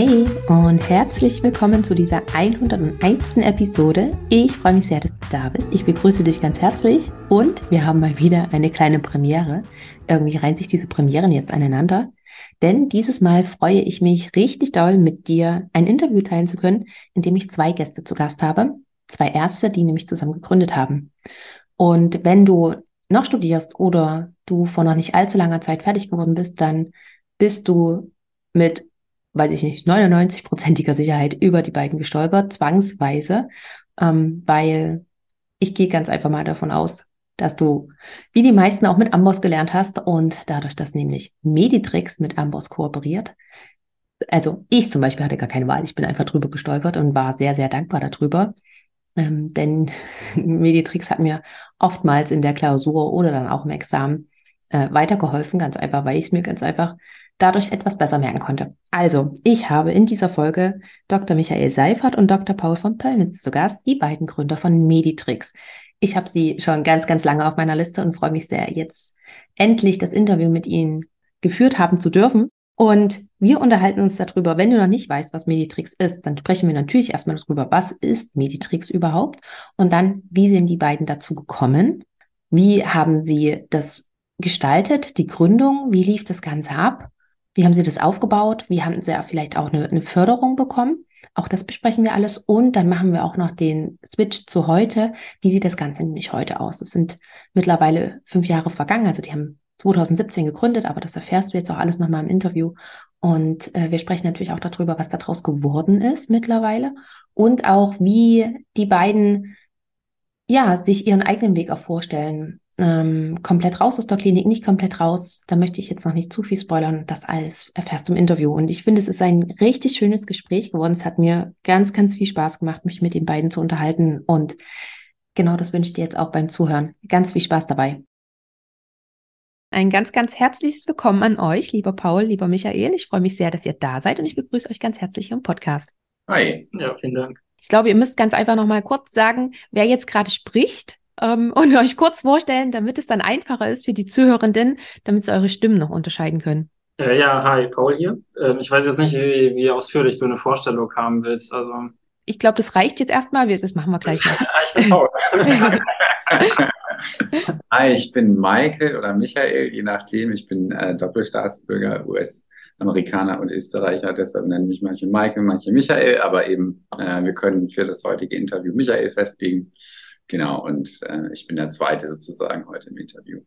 Hey und herzlich willkommen zu dieser 101. Episode. Ich freue mich sehr, dass du da bist. Ich begrüße dich ganz herzlich und wir haben mal wieder eine kleine Premiere. Irgendwie reihen sich diese Premieren jetzt aneinander. Denn dieses Mal freue ich mich richtig doll, mit dir ein Interview teilen zu können, in dem ich zwei Gäste zu Gast habe. Zwei Ärzte, die nämlich zusammen gegründet haben. Und wenn du noch studierst oder du vor noch nicht allzu langer Zeit fertig geworden bist, dann bist du mit weiß ich nicht, 99-prozentiger Sicherheit über die beiden gestolpert, zwangsweise, ähm, weil ich gehe ganz einfach mal davon aus, dass du, wie die meisten, auch mit Amboss gelernt hast und dadurch, dass nämlich Meditrix mit Amboss kooperiert, also ich zum Beispiel hatte gar keine Wahl, ich bin einfach drüber gestolpert und war sehr, sehr dankbar darüber, ähm, denn Meditrix hat mir oftmals in der Klausur oder dann auch im Examen äh, weitergeholfen, ganz einfach, weil ich es mir ganz einfach dadurch etwas besser merken konnte. Also, ich habe in dieser Folge Dr. Michael Seifert und Dr. Paul von Pöllnitz zu Gast, die beiden Gründer von Meditrix. Ich habe sie schon ganz, ganz lange auf meiner Liste und freue mich sehr, jetzt endlich das Interview mit ihnen geführt haben zu dürfen. Und wir unterhalten uns darüber, wenn du noch nicht weißt, was Meditrix ist, dann sprechen wir natürlich erstmal darüber, was ist Meditrix überhaupt? Und dann, wie sind die beiden dazu gekommen? Wie haben sie das gestaltet, die Gründung? Wie lief das Ganze ab? Wie haben Sie das aufgebaut? Wie haben Sie vielleicht auch eine, eine Förderung bekommen? Auch das besprechen wir alles. Und dann machen wir auch noch den Switch zu heute. Wie sieht das Ganze nämlich heute aus? Es sind mittlerweile fünf Jahre vergangen. Also die haben 2017 gegründet, aber das erfährst du jetzt auch alles nochmal im Interview. Und äh, wir sprechen natürlich auch darüber, was daraus geworden ist mittlerweile und auch wie die beiden ja sich ihren eigenen Weg auch vorstellen ähm, komplett raus aus der Klinik, nicht komplett raus. Da möchte ich jetzt noch nicht zu viel spoilern. Das alles erfährst du im Interview. Und ich finde, es ist ein richtig schönes Gespräch geworden. Es hat mir ganz, ganz viel Spaß gemacht, mich mit den beiden zu unterhalten. Und genau das wünsche ich dir jetzt auch beim Zuhören. Ganz viel Spaß dabei. Ein ganz, ganz herzliches Willkommen an euch, lieber Paul, lieber Michael. Ich freue mich sehr, dass ihr da seid und ich begrüße euch ganz herzlich im Podcast. Hi, ja, vielen Dank. Ich glaube, ihr müsst ganz einfach noch mal kurz sagen, wer jetzt gerade spricht ähm, und euch kurz vorstellen, damit es dann einfacher ist für die Zuhörenden, damit sie eure Stimmen noch unterscheiden können. Äh, ja, hi, Paul hier. Ähm, ich weiß jetzt nicht, wie, wie ausführlich du eine Vorstellung haben willst. Also ich glaube, das reicht jetzt erstmal. Das machen wir gleich noch. ich bin Paul. Hi, ich bin Michael oder Michael, je nachdem. Ich bin äh, Doppelstaatsbürger, US-Amerikaner und Österreicher. Deshalb nennen mich manche Michael, manche Michael. Aber eben, äh, wir können für das heutige Interview Michael festlegen. Genau, und äh, ich bin der Zweite sozusagen heute im Interview.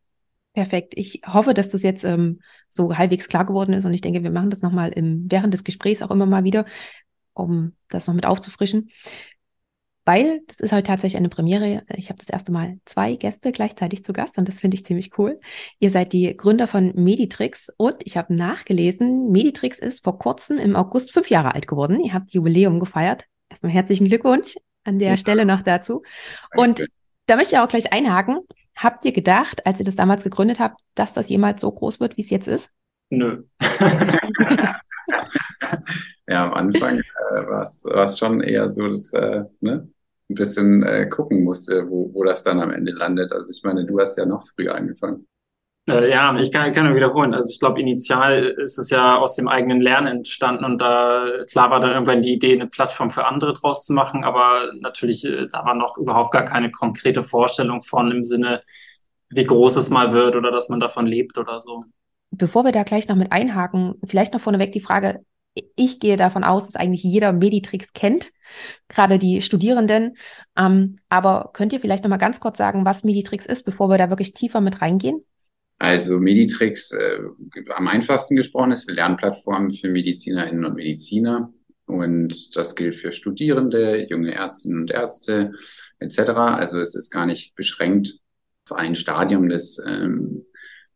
Perfekt. Ich hoffe, dass das jetzt ähm, so halbwegs klar geworden ist und ich denke, wir machen das nochmal während des Gesprächs auch immer mal wieder, um das noch mit aufzufrischen. Weil das ist halt tatsächlich eine Premiere. Ich habe das erste Mal zwei Gäste gleichzeitig zu Gast und das finde ich ziemlich cool. Ihr seid die Gründer von Meditrix und ich habe nachgelesen, Meditrix ist vor kurzem im August fünf Jahre alt geworden. Ihr habt Jubiläum gefeiert. Erstmal herzlichen Glückwunsch an der ja. Stelle noch dazu. Und da möchte ich auch gleich einhaken. Habt ihr gedacht, als ihr das damals gegründet habt, dass das jemals so groß wird, wie es jetzt ist? Nö. ja, am Anfang äh, war es schon eher so, dass äh, ne, ein bisschen äh, gucken musste, wo, wo das dann am Ende landet. Also ich meine, du hast ja noch früher angefangen. Äh, ja, ich kann, kann nur wiederholen. Also ich glaube, initial ist es ja aus dem eigenen Lernen entstanden und da klar war dann irgendwann die Idee, eine Plattform für andere draus zu machen, aber natürlich, äh, da war noch überhaupt gar keine konkrete Vorstellung von im Sinne, wie groß es mal wird oder dass man davon lebt oder so. Bevor wir da gleich noch mit einhaken, vielleicht noch vorneweg die Frage, ich gehe davon aus, dass eigentlich jeder Meditrix kennt, gerade die Studierenden. Ähm, aber könnt ihr vielleicht noch mal ganz kurz sagen, was Meditrix ist, bevor wir da wirklich tiefer mit reingehen? Also Meditrix, äh, am einfachsten gesprochen, ist eine Lernplattform für Medizinerinnen und Mediziner. Und das gilt für Studierende, junge Ärztinnen und Ärzte etc. Also es ist gar nicht beschränkt auf ein Stadium des, ähm,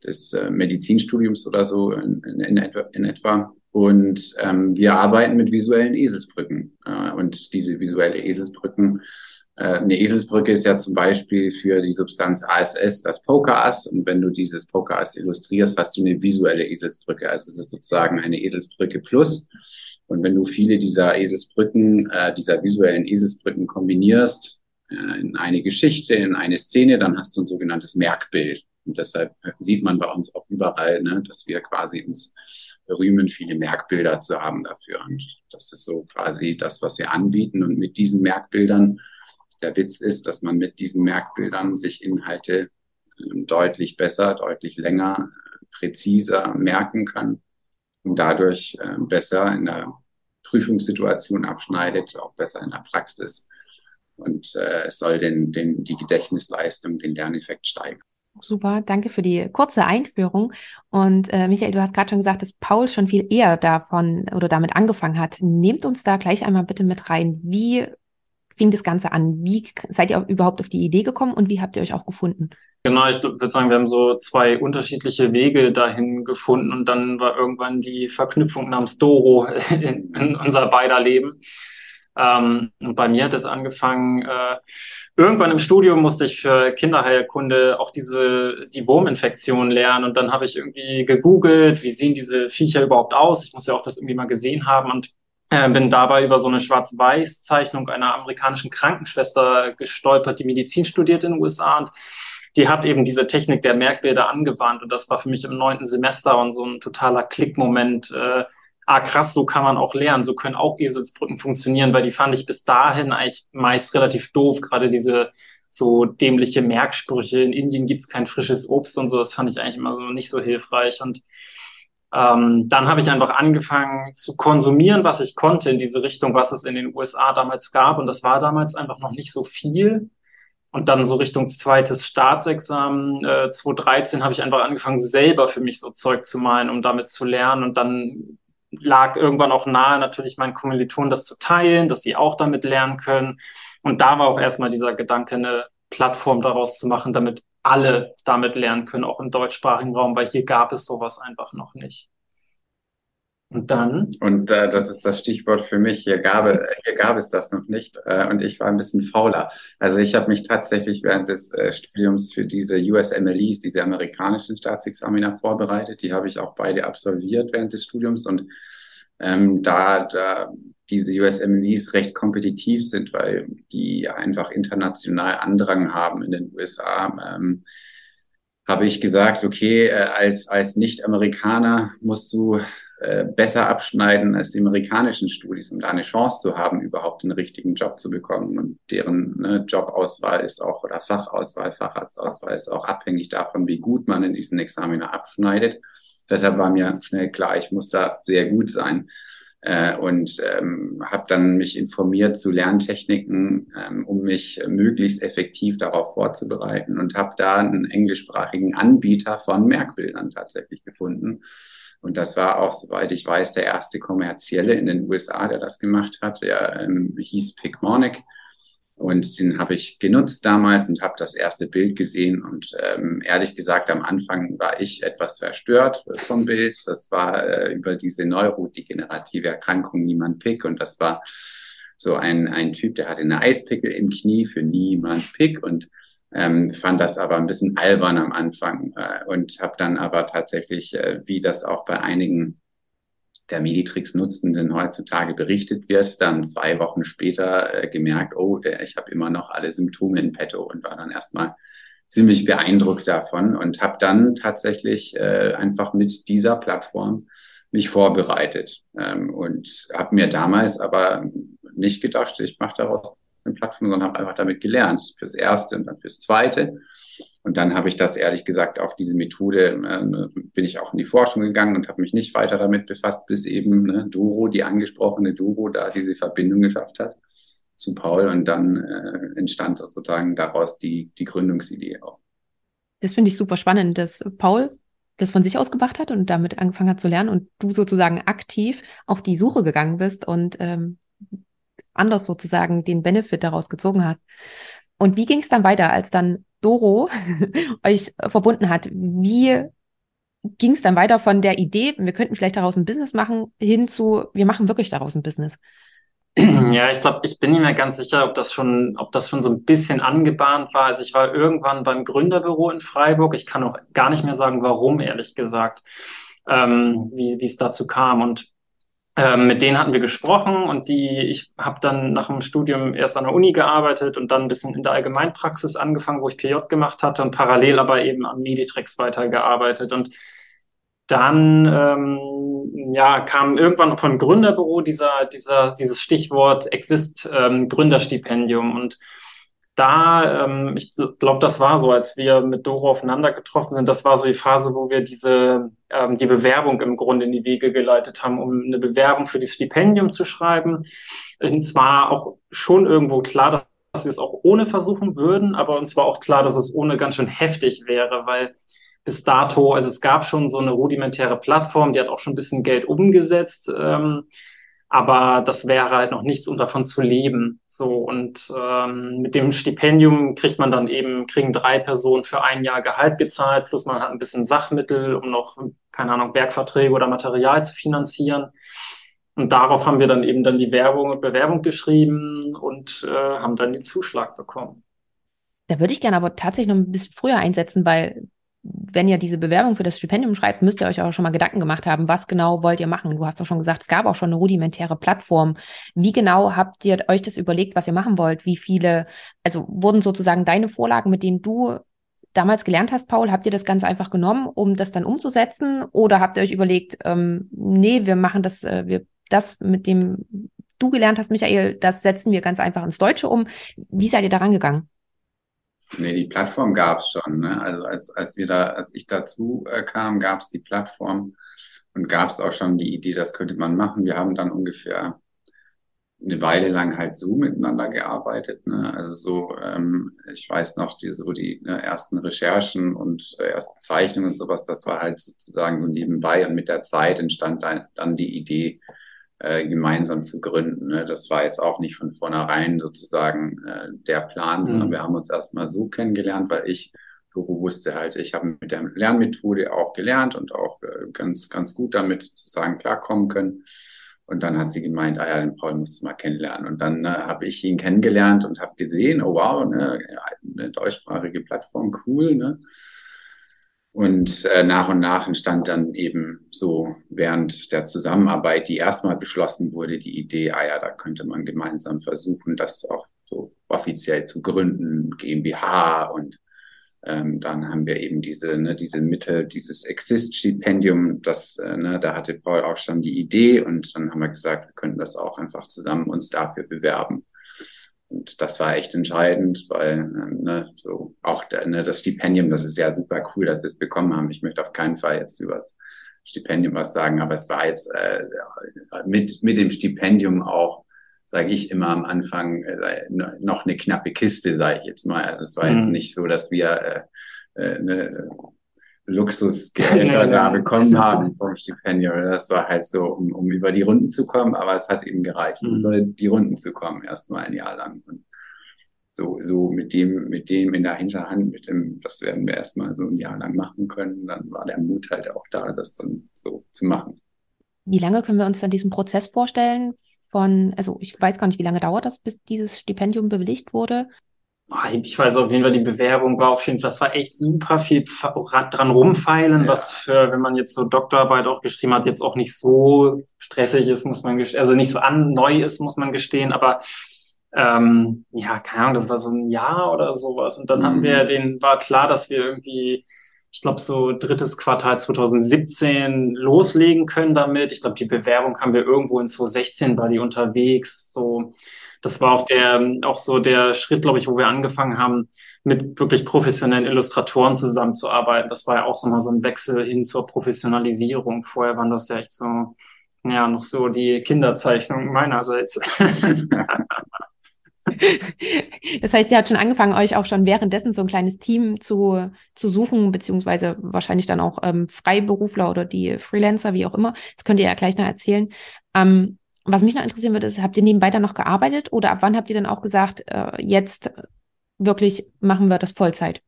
des äh, Medizinstudiums oder so in, in, in etwa. Und ähm, wir arbeiten mit visuellen Eselsbrücken. Äh, und diese visuelle Eselsbrücken, eine Eselsbrücke ist ja zum Beispiel für die Substanz ASS das Pokerass. Und wenn du dieses Pokerass illustrierst, hast du eine visuelle Eselsbrücke. Also es ist sozusagen eine Eselsbrücke plus. Und wenn du viele dieser Eselsbrücken, äh, dieser visuellen Eselsbrücken kombinierst, äh, in eine Geschichte, in eine Szene, dann hast du ein sogenanntes Merkbild. Und deshalb sieht man bei uns auch überall, ne, dass wir quasi uns rühmen, viele Merkbilder zu haben dafür. Und das ist so quasi das, was wir anbieten. Und mit diesen Merkbildern, der Witz ist, dass man mit diesen Merkbildern sich Inhalte ähm, deutlich besser, deutlich länger, präziser merken kann und dadurch ähm, besser in der Prüfungssituation abschneidet, auch besser in der Praxis. Und äh, es soll den, den, die Gedächtnisleistung, den Lerneffekt steigern. Super, danke für die kurze Einführung. Und äh, Michael, du hast gerade schon gesagt, dass Paul schon viel eher davon oder damit angefangen hat. Nehmt uns da gleich einmal bitte mit rein. Wie fing das Ganze an? Wie seid ihr überhaupt auf die Idee gekommen und wie habt ihr euch auch gefunden? Genau, ich würde sagen, wir haben so zwei unterschiedliche Wege dahin gefunden und dann war irgendwann die Verknüpfung namens Doro in, in unser beider Leben. Ähm, und bei mir hat es angefangen, äh, irgendwann im Studium musste ich für Kinderheilkunde auch diese, die Wurminfektion lernen. Und dann habe ich irgendwie gegoogelt, wie sehen diese Viecher überhaupt aus? Ich muss ja auch das irgendwie mal gesehen haben und äh, bin dabei über so eine Schwarz-Weiß-Zeichnung einer amerikanischen Krankenschwester gestolpert, die Medizin studiert in den USA. Und die hat eben diese Technik der Merkbilder angewandt. Und das war für mich im neunten Semester und so ein totaler Klickmoment, äh, ah krass, so kann man auch lernen, so können auch Eselsbrücken funktionieren, weil die fand ich bis dahin eigentlich meist relativ doof, gerade diese so dämliche Merksprüche. In Indien gibt's kein frisches Obst und so, das fand ich eigentlich immer so nicht so hilfreich. Und ähm, dann habe ich einfach angefangen zu konsumieren, was ich konnte in diese Richtung, was es in den USA damals gab. Und das war damals einfach noch nicht so viel. Und dann so Richtung zweites Staatsexamen, äh, 2013, habe ich einfach angefangen, selber für mich so Zeug zu malen, um damit zu lernen. Und dann lag irgendwann auch nahe, natürlich meinen Kommilitonen das zu teilen, dass sie auch damit lernen können. Und da war auch erstmal dieser Gedanke, eine Plattform daraus zu machen, damit alle damit lernen können, auch im deutschsprachigen Raum, weil hier gab es sowas einfach noch nicht. Und dann? Und äh, das ist das Stichwort für mich. Hier gab, hier gab es das noch nicht. Äh, und ich war ein bisschen fauler. Also ich habe mich tatsächlich während des äh, Studiums für diese USMLEs, diese amerikanischen Staatsexaminer vorbereitet. Die habe ich auch beide absolviert während des Studiums. Und ähm, da, da diese USMLEs recht kompetitiv sind, weil die einfach international Andrang haben in den USA. Ähm, habe ich gesagt, okay, äh, als, als Nicht-Amerikaner musst du äh, besser abschneiden als die amerikanischen Studis, um da eine Chance zu haben, überhaupt einen richtigen Job zu bekommen. Und deren ne, Jobauswahl ist auch, oder Fachauswahl, Facharztauswahl ist auch abhängig davon, wie gut man in diesen Examiner abschneidet. Deshalb war mir schnell klar, ich muss da sehr gut sein. Äh, und ähm, habe dann mich informiert zu Lerntechniken, ähm, um mich möglichst effektiv darauf vorzubereiten und habe da einen englischsprachigen Anbieter von Merkbildern tatsächlich gefunden und das war auch, soweit ich weiß, der erste kommerzielle in den USA, der das gemacht hat. Der ähm, hieß Picmonic. Und den habe ich genutzt damals und habe das erste Bild gesehen. Und ähm, ehrlich gesagt, am Anfang war ich etwas verstört vom Bild. Das war äh, über diese neurodegenerative Erkrankung Niemand Pick. Und das war so ein, ein Typ, der hatte eine Eispickel im Knie für Niemand Pick. Und ähm, fand das aber ein bisschen albern am Anfang äh, und habe dann aber tatsächlich, äh, wie das auch bei einigen der Meditrix-Nutzenden heutzutage berichtet wird, dann zwei Wochen später äh, gemerkt, oh, der, ich habe immer noch alle Symptome in petto und war dann erstmal ziemlich beeindruckt davon und habe dann tatsächlich äh, einfach mit dieser Plattform mich vorbereitet ähm, und habe mir damals aber nicht gedacht, ich mache daraus eine Plattform, sondern habe einfach damit gelernt. Fürs Erste und dann fürs Zweite. Und dann habe ich das ehrlich gesagt auch diese Methode, äh, bin ich auch in die Forschung gegangen und habe mich nicht weiter damit befasst, bis eben ne, Duro, die angesprochene Duro, da diese Verbindung geschafft hat zu Paul. Und dann äh, entstand sozusagen daraus die, die Gründungsidee auch. Das finde ich super spannend, dass Paul das von sich aus gemacht hat und damit angefangen hat zu lernen und du sozusagen aktiv auf die Suche gegangen bist und ähm, anders sozusagen den Benefit daraus gezogen hast. Und wie ging es dann weiter, als dann Doro euch verbunden hat? Wie ging es dann weiter von der Idee, wir könnten vielleicht daraus ein Business machen, hin zu, wir machen wirklich daraus ein Business? Ja, ich glaube, ich bin nicht mehr ganz sicher, ob das schon, ob das schon so ein bisschen angebahnt war. Also ich war irgendwann beim Gründerbüro in Freiburg. Ich kann auch gar nicht mehr sagen, warum, ehrlich gesagt, ähm, wie, es dazu kam. Und ähm, mit denen hatten wir gesprochen und die, ich habe dann nach dem Studium erst an der Uni gearbeitet und dann ein bisschen in der Allgemeinpraxis angefangen, wo ich PJ gemacht hatte und parallel aber eben am Meditrex weitergearbeitet. Und dann ähm, ja, kam irgendwann von Gründerbüro dieser, dieser, dieses Stichwort Exist ähm, Gründerstipendium. Und da, ähm, ich glaube, das war so, als wir mit Doro aufeinander getroffen sind, das war so die Phase, wo wir diese, ähm, die Bewerbung im Grunde in die Wege geleitet haben, um eine Bewerbung für das Stipendium zu schreiben. Und zwar auch schon irgendwo klar, dass wir es auch ohne versuchen würden, aber uns war auch klar, dass es ohne ganz schön heftig wäre, weil bis dato, also es gab schon so eine rudimentäre Plattform, die hat auch schon ein bisschen Geld umgesetzt, ähm, aber das wäre halt noch nichts, um davon zu leben. So und ähm, mit dem Stipendium kriegt man dann eben, kriegen drei Personen für ein Jahr Gehalt gezahlt, plus man hat ein bisschen Sachmittel, um noch, keine Ahnung, Werkverträge oder Material zu finanzieren. Und darauf haben wir dann eben dann die Werbung, Bewerbung geschrieben und äh, haben dann den Zuschlag bekommen. Da würde ich gerne aber tatsächlich noch ein bisschen früher einsetzen, weil wenn ihr diese Bewerbung für das Stipendium schreibt, müsst ihr euch auch schon mal Gedanken gemacht haben, was genau wollt ihr machen? Du hast doch schon gesagt, es gab auch schon eine rudimentäre Plattform. Wie genau habt ihr euch das überlegt, was ihr machen wollt? Wie viele, also wurden sozusagen deine Vorlagen, mit denen du damals gelernt hast, Paul, habt ihr das ganz einfach genommen, um das dann umzusetzen? Oder habt ihr euch überlegt, ähm, nee, wir machen das, äh, wir das mit dem du gelernt hast, Michael, das setzen wir ganz einfach ins Deutsche um. Wie seid ihr daran gegangen? Nee, die Plattform gab es schon. Ne? Also als, als wir da, als ich dazu äh, kam, gab es die Plattform und gab es auch schon die Idee, das könnte man machen. Wir haben dann ungefähr eine Weile lang halt so miteinander gearbeitet. Ne? Also so, ähm, ich weiß noch, die, so die ne, ersten Recherchen und äh, ersten Zeichnungen und sowas, das war halt sozusagen so nebenbei und mit der Zeit entstand dann, dann die Idee, äh, gemeinsam zu gründen. Ne? Das war jetzt auch nicht von vornherein sozusagen äh, der Plan, mhm. sondern wir haben uns erstmal so kennengelernt, weil ich Doro wusste halt, ich habe mit der Lernmethode auch gelernt und auch äh, ganz, ganz gut damit sozusagen klarkommen können. Und dann hat sie gemeint, ah ja, den Paul musst du mal kennenlernen. Und dann äh, habe ich ihn kennengelernt und habe gesehen, oh wow, ne, eine deutschsprachige Plattform, cool, ne? Und äh, nach und nach entstand dann eben so während der Zusammenarbeit, die erstmal beschlossen wurde, die Idee, ah ja, da könnte man gemeinsam versuchen, das auch so offiziell zu gründen, GmbH und ähm, dann haben wir eben diese, ne, diese Mittel, dieses Exist-Stipendium, das, äh, ne, da hatte Paul auch schon die Idee und dann haben wir gesagt, wir könnten das auch einfach zusammen uns dafür bewerben. Und das war echt entscheidend, weil ähm, ne, so auch ne, das Stipendium, das ist ja super cool, dass wir es bekommen haben. Ich möchte auf keinen Fall jetzt über das Stipendium was sagen, aber es war jetzt äh, mit, mit dem Stipendium auch, sage ich immer am Anfang, äh, noch eine knappe Kiste, sage ich jetzt mal. Also es war mhm. jetzt nicht so, dass wir äh, äh, ne, Luxusgelder da bekommen haben vom Stipendium. Das war halt so, um, um über die Runden zu kommen, aber es hat eben gereicht, um mhm. über die Runden zu kommen, erstmal ein Jahr lang. Und so, so mit dem, mit dem in der Hinterhand, mit dem, das werden wir erstmal so ein Jahr lang machen können. Dann war der Mut halt auch da, das dann so zu machen. Wie lange können wir uns dann diesen Prozess vorstellen? Von, also ich weiß gar nicht, wie lange dauert das, bis dieses Stipendium bewilligt wurde? Ah, ich weiß auf jeden Fall, die Bewerbung war auf jeden Fall, das war echt super viel dran rumfeilen, ja. was für, wenn man jetzt so Doktorarbeit auch geschrieben hat, jetzt auch nicht so stressig ist, muss man gestehen, also nicht so an, neu ist, muss man gestehen, aber ähm, ja, keine Ahnung, das war so ein Jahr oder sowas. Und dann mhm. hatten wir mhm. den, war klar, dass wir irgendwie, ich glaube, so drittes Quartal 2017 loslegen können damit. Ich glaube, die Bewerbung haben wir irgendwo in 2016 war die unterwegs, so das war auch der, auch so der Schritt, glaube ich, wo wir angefangen haben, mit wirklich professionellen Illustratoren zusammenzuarbeiten. Das war ja auch so mal so ein Wechsel hin zur Professionalisierung. Vorher waren das ja echt so, ja, noch so die Kinderzeichnungen meinerseits. Das heißt, ihr habt schon angefangen, euch auch schon währenddessen so ein kleines Team zu, zu suchen, beziehungsweise wahrscheinlich dann auch ähm, Freiberufler oder die Freelancer, wie auch immer. Das könnt ihr ja gleich noch erzählen. Ähm, was mich noch interessieren würde, ist, habt ihr nebenbei dann noch gearbeitet oder ab wann habt ihr dann auch gesagt, äh, jetzt wirklich machen wir das Vollzeit?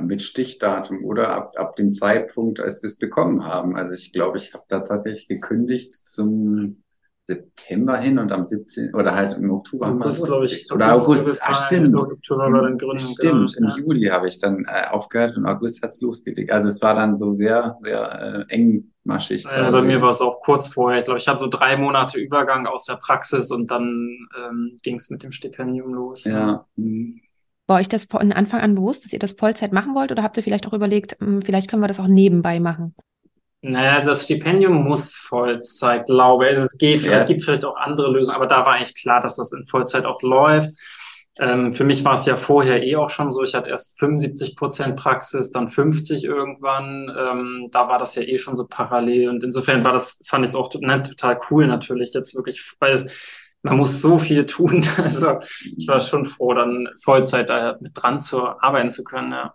mit Stichdatum oder ab, ab dem Zeitpunkt, als wir es bekommen haben. Also ich glaube, ich habe da tatsächlich gekündigt zum September hin und am 17. oder halt im Oktober haben wir glaube ich. Oder August, August ach stimmt. Oktober war dann Gründung. Stimmt, im ja. Juli habe ich dann äh, aufgehört und August hat's losgelegt. Also es war dann so sehr, sehr äh, engmaschig. Ja, bei mir war es auch kurz vorher. Ich glaube, ich hatte so drei Monate Übergang aus der Praxis und dann ähm, ging es mit dem Stipendium los. Ja. Mhm. War euch das von Anfang an bewusst, dass ihr das Vollzeit machen wollt oder habt ihr vielleicht auch überlegt, hm, vielleicht können wir das auch nebenbei machen? Naja, das Stipendium muss Vollzeit, glaube ich. Es geht, ja. es gibt vielleicht auch andere Lösungen, aber da war eigentlich klar, dass das in Vollzeit auch läuft. Ähm, für mich war es ja vorher eh auch schon so. Ich hatte erst 75 Prozent Praxis, dann 50 irgendwann. Ähm, da war das ja eh schon so parallel. Und insofern war das, fand ich es auch ne, total cool natürlich jetzt wirklich, weil es, man muss so viel tun. Also ich war schon froh, dann Vollzeit da mit dran zu arbeiten zu können, ja.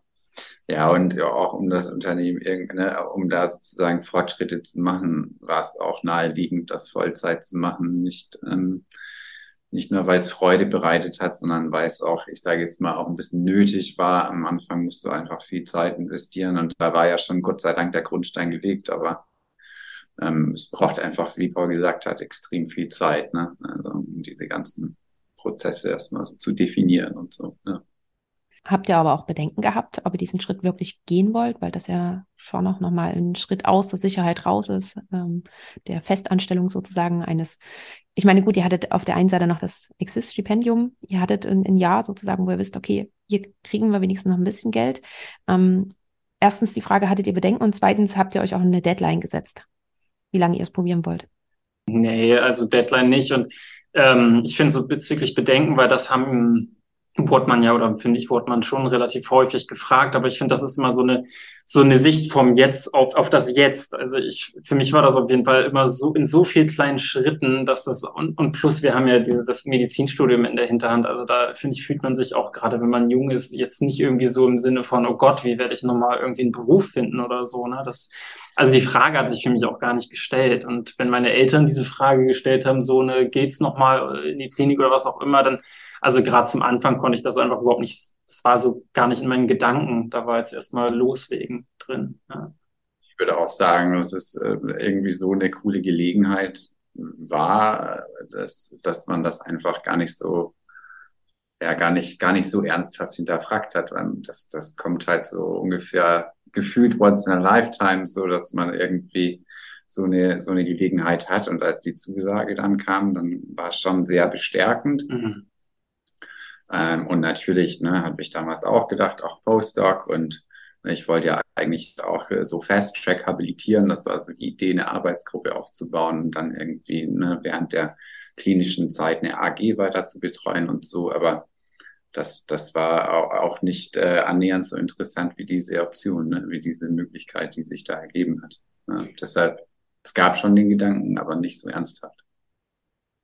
Ja, und auch um das Unternehmen ne, um da sozusagen Fortschritte zu machen, war es auch naheliegend, das Vollzeit zu machen. Nicht, ähm, nicht nur, weil es Freude bereitet hat, sondern weil es auch, ich sage jetzt mal, auch ein bisschen nötig war. Am Anfang musst du einfach viel Zeit investieren und da war ja schon Gott sei Dank der Grundstein gelegt, aber ähm, es braucht einfach, wie Paul gesagt hat, extrem viel Zeit, ne? Also um diese ganzen Prozesse erstmal so zu definieren und so. Ja. Habt ihr aber auch Bedenken gehabt, ob ihr diesen Schritt wirklich gehen wollt, weil das ja schon auch nochmal ein Schritt aus der Sicherheit raus ist, ähm, der Festanstellung sozusagen eines, ich meine, gut, ihr hattet auf der einen Seite noch das Exist-Stipendium, ihr hattet ein, ein, Jahr sozusagen, wo ihr wisst, okay, hier kriegen wir wenigstens noch ein bisschen Geld. Ähm, erstens die Frage, hattet ihr Bedenken und zweitens habt ihr euch auch eine Deadline gesetzt, wie lange ihr es probieren wollt? Nee, also Deadline nicht und ähm, ich finde so bezüglich Bedenken, weil das haben wurde man ja, oder finde ich, wurde man schon relativ häufig gefragt, aber ich finde, das ist immer so eine, so eine Sicht vom Jetzt auf, auf das Jetzt. Also ich, für mich war das auf jeden Fall immer so in so viel kleinen Schritten, dass das, und, und plus wir haben ja diese, das Medizinstudium in der Hinterhand. Also da, finde ich, fühlt man sich auch gerade, wenn man jung ist, jetzt nicht irgendwie so im Sinne von, oh Gott, wie werde ich nochmal irgendwie einen Beruf finden oder so, ne? Das, also die Frage hat sich für mich auch gar nicht gestellt. Und wenn meine Eltern diese Frage gestellt haben, so eine, geht's nochmal in die Klinik oder was auch immer, dann, also gerade zum Anfang konnte ich das einfach überhaupt nicht, das war so gar nicht in meinen Gedanken. Da war jetzt erstmal Loslegen drin. Ja. Ich würde auch sagen, dass es äh, irgendwie so eine coole Gelegenheit war, dass, dass man das einfach gar nicht so, ja, gar nicht, gar nicht so ernsthaft hinterfragt hat. Das, das kommt halt so ungefähr gefühlt once in a lifetime, so dass man irgendwie so eine, so eine Gelegenheit hat. Und als die Zusage dann kam, dann war es schon sehr bestärkend. Mhm. Ähm, und natürlich ne, habe ich damals auch gedacht, auch Postdoc und ich wollte ja eigentlich auch so Fast Track habilitieren. Das war so die Idee, eine Arbeitsgruppe aufzubauen und dann irgendwie ne, während der klinischen Zeit eine AG weiter zu betreuen und so. Aber das, das war auch nicht äh, annähernd so interessant wie diese Option, ne, wie diese Möglichkeit, die sich da ergeben hat. Ja, deshalb, es gab schon den Gedanken, aber nicht so ernsthaft.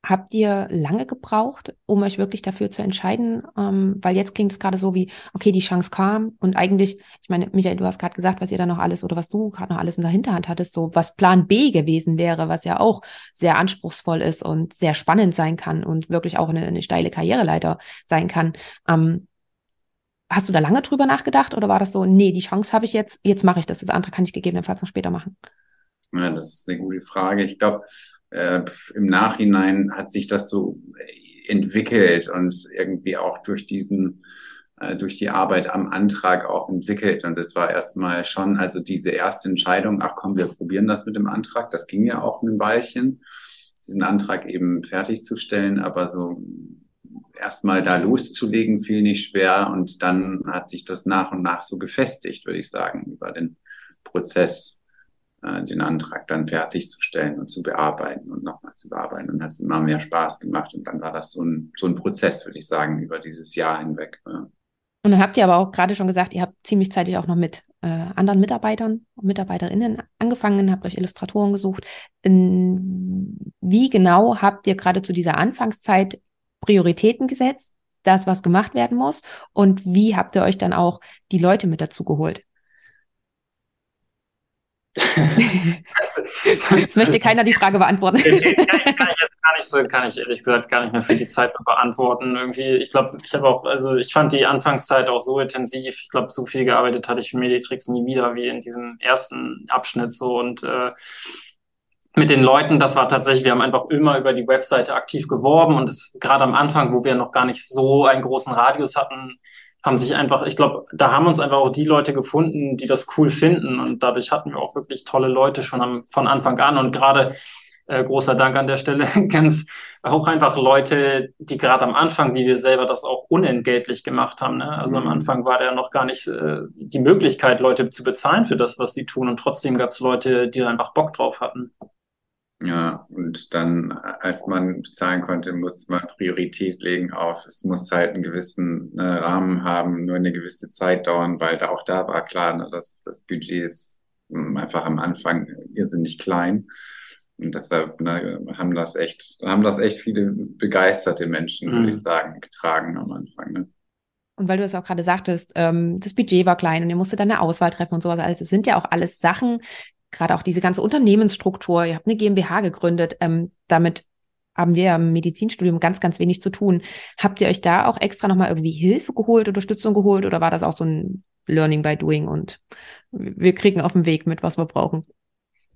Habt ihr lange gebraucht, um euch wirklich dafür zu entscheiden? Ähm, weil jetzt klingt es gerade so wie, okay, die Chance kam und eigentlich, ich meine, Michael, du hast gerade gesagt, was ihr da noch alles oder was du gerade noch alles in der Hinterhand hattest, so was Plan B gewesen wäre, was ja auch sehr anspruchsvoll ist und sehr spannend sein kann und wirklich auch eine, eine steile Karriereleiter sein kann. Ähm, hast du da lange drüber nachgedacht oder war das so, nee, die Chance habe ich jetzt, jetzt mache ich das, das andere kann ich gegebenenfalls noch später machen? Ja, das ist eine gute Frage. Ich glaube, äh, im Nachhinein hat sich das so entwickelt und irgendwie auch durch diesen äh, durch die Arbeit am Antrag auch entwickelt. Und es war erstmal schon, also diese erste Entscheidung, ach komm, wir probieren das mit dem Antrag, das ging ja auch ein Weilchen, diesen Antrag eben fertigzustellen, aber so erstmal da loszulegen fiel nicht schwer und dann hat sich das nach und nach so gefestigt, würde ich sagen, über den Prozess äh, den Antrag dann fertigzustellen und zu bearbeiten und nochmal zu bearbeiten. Dann hat es immer mehr Spaß gemacht und dann war das so ein, so ein Prozess, würde ich sagen, über dieses Jahr hinweg. Und dann habt ihr aber auch gerade schon gesagt, ihr habt ziemlich zeitig auch noch mit äh, anderen Mitarbeitern und Mitarbeiterinnen angefangen, habt euch Illustratoren gesucht. Wie genau habt ihr gerade zu dieser Anfangszeit Prioritäten gesetzt, das, was gemacht werden muss? Und wie habt ihr euch dann auch die Leute mit dazu geholt? Es möchte keiner die Frage beantworten. Ich, kann, ich kann jetzt kann ich so, kann ich ehrlich gesagt gar nicht mehr für die Zeit beantworten. Irgendwie, ich glaube, ich habe auch, also ich fand die Anfangszeit auch so intensiv. Ich glaube, so viel gearbeitet hatte ich für Meditrix nie wieder wie in diesem ersten Abschnitt so und äh, mit den Leuten, das war tatsächlich, wir haben einfach immer über die Webseite aktiv geworben und es gerade am Anfang, wo wir noch gar nicht so einen großen Radius hatten, haben sich einfach, ich glaube, da haben uns einfach auch die Leute gefunden, die das cool finden und dadurch hatten wir auch wirklich tolle Leute schon am, von Anfang an und gerade äh, großer Dank an der Stelle, ganz auch einfach Leute, die gerade am Anfang, wie wir selber das auch unentgeltlich gemacht haben. Ne? Also mhm. am Anfang war da noch gar nicht äh, die Möglichkeit, Leute zu bezahlen für das, was sie tun. Und trotzdem gab es Leute, die einfach Bock drauf hatten. Ja, und dann, als man bezahlen konnte, musste man Priorität legen auf, es muss halt einen gewissen ne, Rahmen haben, nur eine gewisse Zeit dauern, weil da auch da war klar, ne, dass das Budget ist hm, einfach am Anfang irrsinnig klein. Und deshalb ne, haben das echt, haben das echt viele begeisterte Menschen, mhm. würde ich sagen, getragen am Anfang. Ne? Und weil du es auch gerade sagtest, ähm, das Budget war klein und ihr musstet dann eine Auswahl treffen und sowas alles. Es sind ja auch alles Sachen, gerade auch diese ganze Unternehmensstruktur, ihr habt eine GmbH gegründet, ähm, damit haben wir im Medizinstudium ganz, ganz wenig zu tun. Habt ihr euch da auch extra nochmal irgendwie Hilfe geholt, Unterstützung geholt oder war das auch so ein Learning by Doing und wir kriegen auf dem Weg mit, was wir brauchen?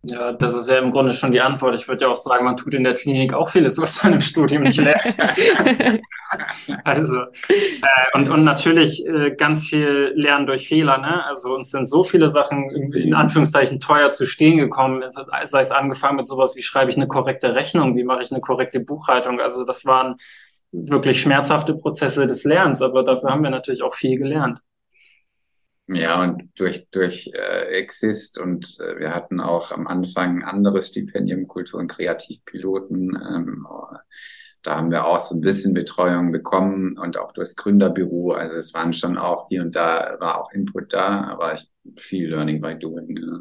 Ja, das ist ja im Grunde schon die Antwort. Ich würde ja auch sagen, man tut in der Klinik auch vieles, was man im Studium nicht lernt. also, äh, und, und natürlich äh, ganz viel Lernen durch Fehler. Ne? Also uns sind so viele Sachen in Anführungszeichen teuer zu stehen gekommen. Sei es angefangen mit sowas, wie schreibe ich eine korrekte Rechnung, wie mache ich eine korrekte Buchhaltung. Also das waren wirklich schmerzhafte Prozesse des Lernens, aber dafür haben wir natürlich auch viel gelernt. Ja, und durch, durch äh, Exist und äh, wir hatten auch am Anfang ein anderes Stipendium, Kultur- und Kreativpiloten. Ähm, da haben wir auch so ein bisschen Betreuung bekommen und auch durchs Gründerbüro. Also es waren schon auch hier und da war auch Input da, aber ich, viel Learning by Doing. Ja.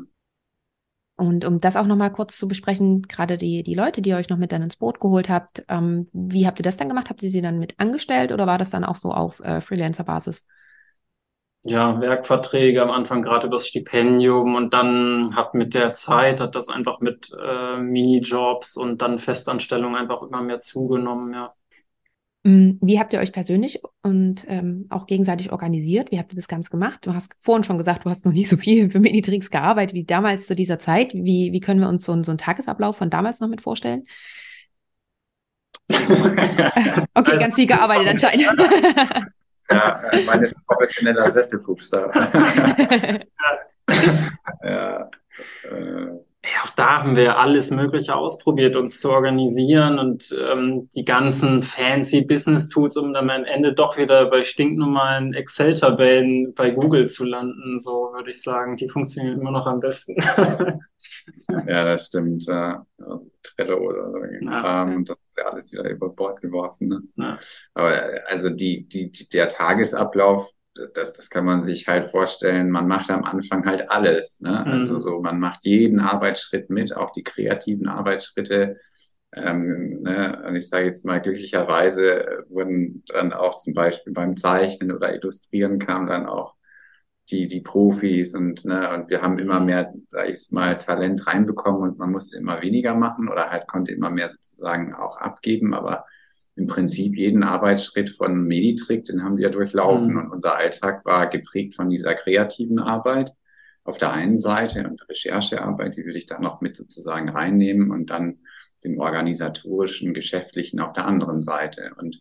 Und um das auch nochmal kurz zu besprechen, gerade die, die Leute, die ihr euch noch mit dann ins Boot geholt habt, ähm, wie habt ihr das dann gemacht? Habt ihr sie dann mit angestellt oder war das dann auch so auf äh, Freelancer-Basis? Ja, Werkverträge am Anfang gerade übers Stipendium und dann hat mit der Zeit hat das einfach mit äh, Minijobs und dann Festanstellungen einfach immer mehr zugenommen, ja. Mm, wie habt ihr euch persönlich und ähm, auch gegenseitig organisiert? Wie habt ihr das Ganze gemacht? Du hast vorhin schon gesagt, du hast noch nie so viel für Minitrix gearbeitet wie damals zu dieser Zeit. Wie, wie können wir uns so, so einen Tagesablauf von damals noch mit vorstellen? okay, also, ganz viel gearbeitet anscheinend. Ja, meine ist ein professioneller Sesselpupster. ja. Äh. Ja, auch da haben wir alles Mögliche ausprobiert, uns zu organisieren und ähm, die ganzen fancy Business-Tools, um dann am Ende doch wieder bei stinknormalen Excel-Tabellen bei Google zu landen, so würde ich sagen. Die funktionieren immer noch am besten. ja, das stimmt. Ja. Also Trello oder so ja, und das alles wieder über Bord geworfen. Ne? Ja. Aber also die, die, der Tagesablauf, das, das kann man sich halt vorstellen, man macht am Anfang halt alles. Ne? Also mhm. Also so, man macht jeden Arbeitsschritt mit, auch die kreativen Arbeitsschritte. Ähm, ne? Und ich sage jetzt mal, glücklicherweise wurden dann auch zum Beispiel beim Zeichnen oder Illustrieren kam dann auch die, die Profis und, ne, und wir haben immer mehr, sag ich mal, Talent reinbekommen und man musste immer weniger machen oder halt konnte immer mehr sozusagen auch abgeben, aber im Prinzip jeden Arbeitsschritt von Meditrick, den haben wir durchlaufen mhm. und unser Alltag war geprägt von dieser kreativen Arbeit auf der einen Seite und Recherchearbeit, die würde ich dann noch mit sozusagen reinnehmen und dann den organisatorischen, geschäftlichen auf der anderen Seite und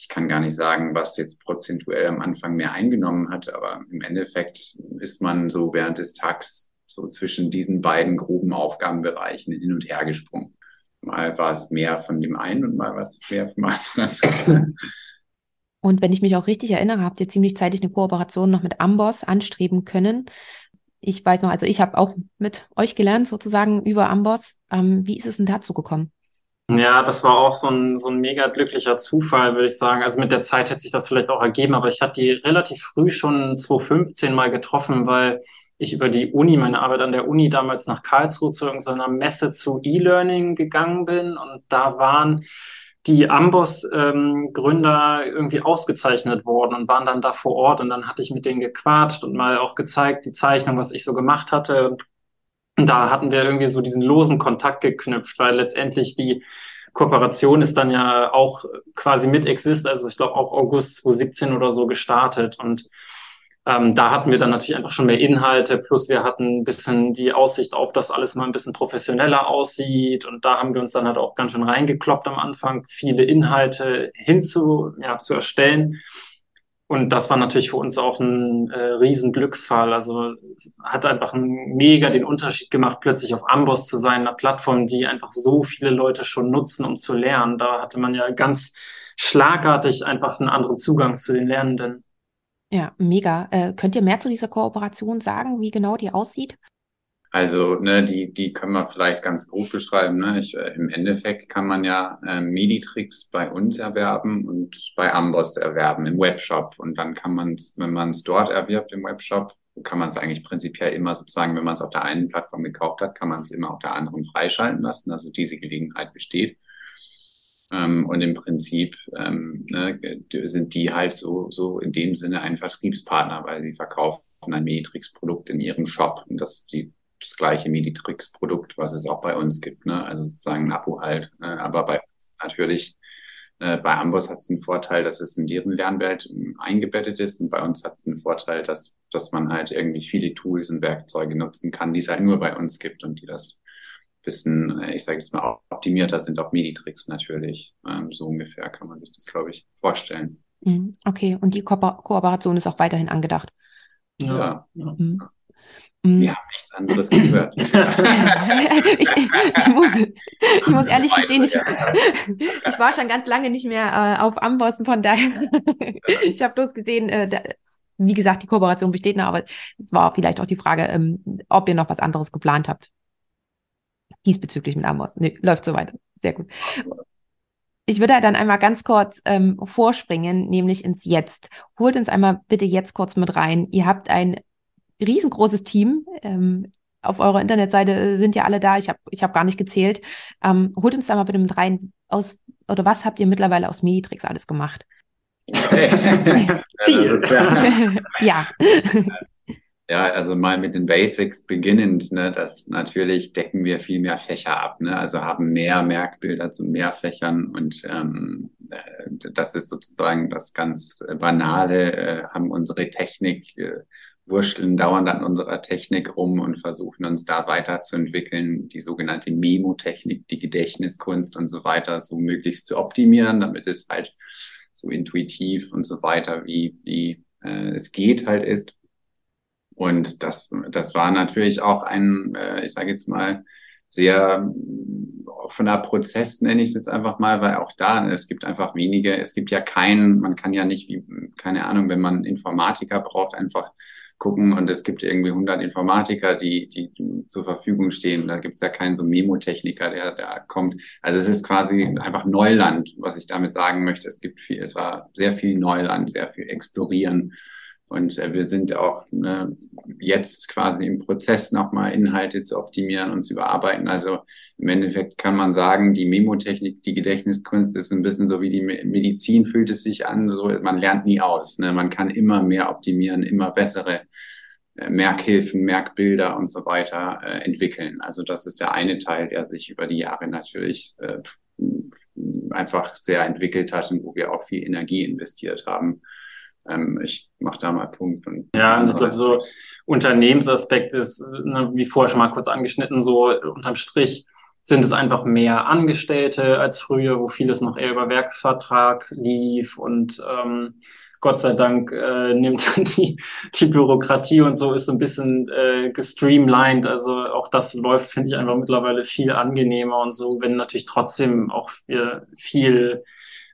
ich kann gar nicht sagen, was jetzt prozentuell am Anfang mehr eingenommen hat, aber im Endeffekt ist man so während des Tags so zwischen diesen beiden groben Aufgabenbereichen hin und her gesprungen. Mal war es mehr von dem einen und mal war es mehr vom anderen. Und wenn ich mich auch richtig erinnere, habt ihr ziemlich zeitig eine Kooperation noch mit Amboss anstreben können. Ich weiß noch, also ich habe auch mit euch gelernt, sozusagen über Amboss. Ähm, wie ist es denn dazu gekommen? Ja, das war auch so ein, so ein mega glücklicher Zufall, würde ich sagen. Also mit der Zeit hätte sich das vielleicht auch ergeben, aber ich hatte die relativ früh schon 2015 mal getroffen, weil ich über die Uni, meine Arbeit an der Uni damals nach Karlsruhe zu irgendeiner Messe zu E-Learning gegangen bin. Und da waren die Amboss-Gründer ähm, irgendwie ausgezeichnet worden und waren dann da vor Ort. Und dann hatte ich mit denen gequatscht und mal auch gezeigt, die Zeichnung, was ich so gemacht hatte. Und da hatten wir irgendwie so diesen losen Kontakt geknüpft, weil letztendlich die Kooperation ist dann ja auch quasi mit Exist, also ich glaube auch August 2017 oder so gestartet und ähm, da hatten wir dann natürlich einfach schon mehr Inhalte, plus wir hatten ein bisschen die Aussicht auf, dass alles mal ein bisschen professioneller aussieht. Und da haben wir uns dann halt auch ganz schön reingekloppt am Anfang, viele Inhalte hinzu, ja, zu erstellen. Und das war natürlich für uns auch ein äh, riesen. Also hat einfach ein, mega den Unterschied gemacht, plötzlich auf Amboss zu sein, einer Plattform, die einfach so viele Leute schon nutzen, um zu lernen. Da hatte man ja ganz schlagartig einfach einen anderen Zugang zu den Lernenden. Ja, mega. Äh, könnt ihr mehr zu dieser Kooperation sagen, wie genau die aussieht? Also, ne, die, die können wir vielleicht ganz grob beschreiben. Ne? Ich, äh, Im Endeffekt kann man ja äh, Meditrix bei uns erwerben und bei Amboss erwerben im Webshop. Und dann kann man es, wenn man es dort erwirbt im Webshop, kann man es eigentlich prinzipiell immer sozusagen, wenn man es auf der einen Plattform gekauft hat, kann man es immer auf der anderen freischalten lassen. Also diese Gelegenheit besteht. Ähm, und im Prinzip ähm, ne, sind die halt so, so in dem Sinne ein Vertriebspartner, weil sie verkaufen ein Meditrix-Produkt in ihrem Shop. Und das die, das gleiche Meditrix-Produkt, was es auch bei uns gibt. Ne? Also sozusagen ein Abo halt. Ne? Aber bei natürlich, äh, bei Amboss hat es den Vorteil, dass es in deren Lernwelt ähm, eingebettet ist. Und bei uns hat es den Vorteil, dass, dass man halt irgendwie viele Tools und Werkzeuge nutzen kann, die es halt nur bei uns gibt und die das bisschen, äh, ich sage jetzt mal, optimierter sind auf Meditrix natürlich. Ähm, so ungefähr kann man sich das, glaube ich, vorstellen. Mhm, okay, und die Ko Kooperation ist auch weiterhin angedacht. Ja. ja. Mhm. Wir haben nichts anderes gehört. ich, ich, muss, ich muss ehrlich gestehen, ich, ich war schon ganz lange nicht mehr äh, auf Amboss, von daher, ich habe bloß gesehen, äh, da, wie gesagt, die Kooperation besteht noch, aber es war vielleicht auch die Frage, ähm, ob ihr noch was anderes geplant habt diesbezüglich mit Amos. Nee, läuft so weiter. Sehr gut. Ich würde dann einmal ganz kurz ähm, vorspringen, nämlich ins Jetzt. Holt uns einmal bitte jetzt kurz mit rein. Ihr habt ein riesengroßes Team. Ähm, auf eurer Internetseite sind ja alle da. Ich habe ich hab gar nicht gezählt. Ähm, holt uns da mal bitte mit rein. Aus, oder was habt ihr mittlerweile aus Meditrix alles gemacht? Hey. ja. ja. Ja, also mal mit den Basics beginnend, ne, das natürlich decken wir viel mehr Fächer ab, ne, also haben mehr Merkbilder zu mehr Fächern und ähm, äh, das ist sozusagen das ganz Banale, äh, haben unsere Technik, äh, wurschteln dauernd an unserer Technik rum und versuchen uns da weiterzuentwickeln, die sogenannte Memo-Technik, die Gedächtniskunst und so weiter so möglichst zu optimieren, damit es halt so intuitiv und so weiter wie, wie äh, es geht halt ist. Und das, das war natürlich auch ein, äh, ich sage jetzt mal, sehr offener Prozess, nenne ich es jetzt einfach mal, weil auch da, es gibt einfach wenige, es gibt ja keinen, man kann ja nicht, wie, keine Ahnung, wenn man Informatiker braucht, einfach gucken und es gibt irgendwie 100 Informatiker, die, die zur Verfügung stehen. Da gibt es ja keinen so Memotechniker, der da kommt. Also es ist quasi einfach Neuland, was ich damit sagen möchte. Es gibt viel, es war sehr viel Neuland, sehr viel Explorieren. Und äh, wir sind auch ne, jetzt quasi im Prozess nochmal Inhalte zu optimieren und zu überarbeiten. Also im Endeffekt kann man sagen, die Memotechnik, die Gedächtniskunst ist ein bisschen so wie die Medizin fühlt es sich an. So, man lernt nie aus. Ne? Man kann immer mehr optimieren, immer bessere äh, Merkhilfen, Merkbilder und so weiter äh, entwickeln. Also das ist der eine Teil, der sich über die Jahre natürlich äh, einfach sehr entwickelt hat und wo wir auch viel Energie investiert haben ähm, ich mache da mal Punkt. Und ja, ich glaube, so Unternehmensaspekt ist, ne, wie vorher schon mal kurz angeschnitten, so unterm Strich sind es einfach mehr Angestellte als früher, wo vieles noch eher über Werksvertrag lief und ähm, Gott sei Dank äh, nimmt die, die Bürokratie und so ist so ein bisschen äh, gestreamlined. Also auch das läuft, finde ich, einfach mittlerweile viel angenehmer und so, wenn natürlich trotzdem auch viel, viel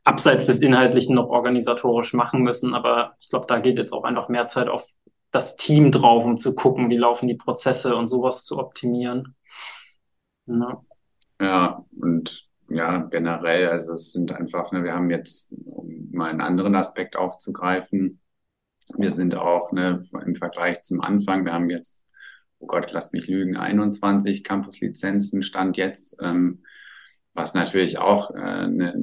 abseits des Inhaltlichen noch organisatorisch machen müssen. Aber ich glaube, da geht jetzt auch einfach mehr Zeit auf das Team drauf, um zu gucken, wie laufen die Prozesse und sowas zu optimieren. Ja, ja und ja, generell, also es sind einfach, ne, wir haben jetzt, um mal einen anderen Aspekt aufzugreifen, wir sind auch ne, im Vergleich zum Anfang, wir haben jetzt, oh Gott, lasst mich lügen, 21 Campus-Lizenzen stand jetzt. Ähm, was natürlich auch äh, eine,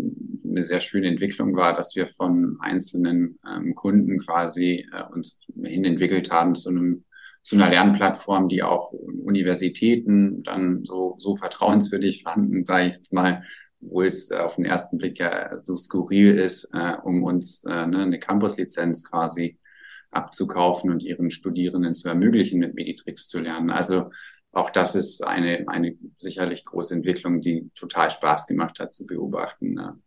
eine sehr schöne Entwicklung war, dass wir von einzelnen ähm, Kunden quasi äh, uns hin entwickelt haben zu einem zu einer Lernplattform, die auch Universitäten dann so, so vertrauenswürdig fanden, sage ich jetzt mal, wo es auf den ersten Blick ja so skurril ist, äh, um uns äh, ne, eine Campus-Lizenz quasi abzukaufen und ihren Studierenden zu ermöglichen, mit Meditrix zu lernen. Also auch das ist eine, eine sicherlich große Entwicklung, die total Spaß gemacht hat zu beobachten. Ne?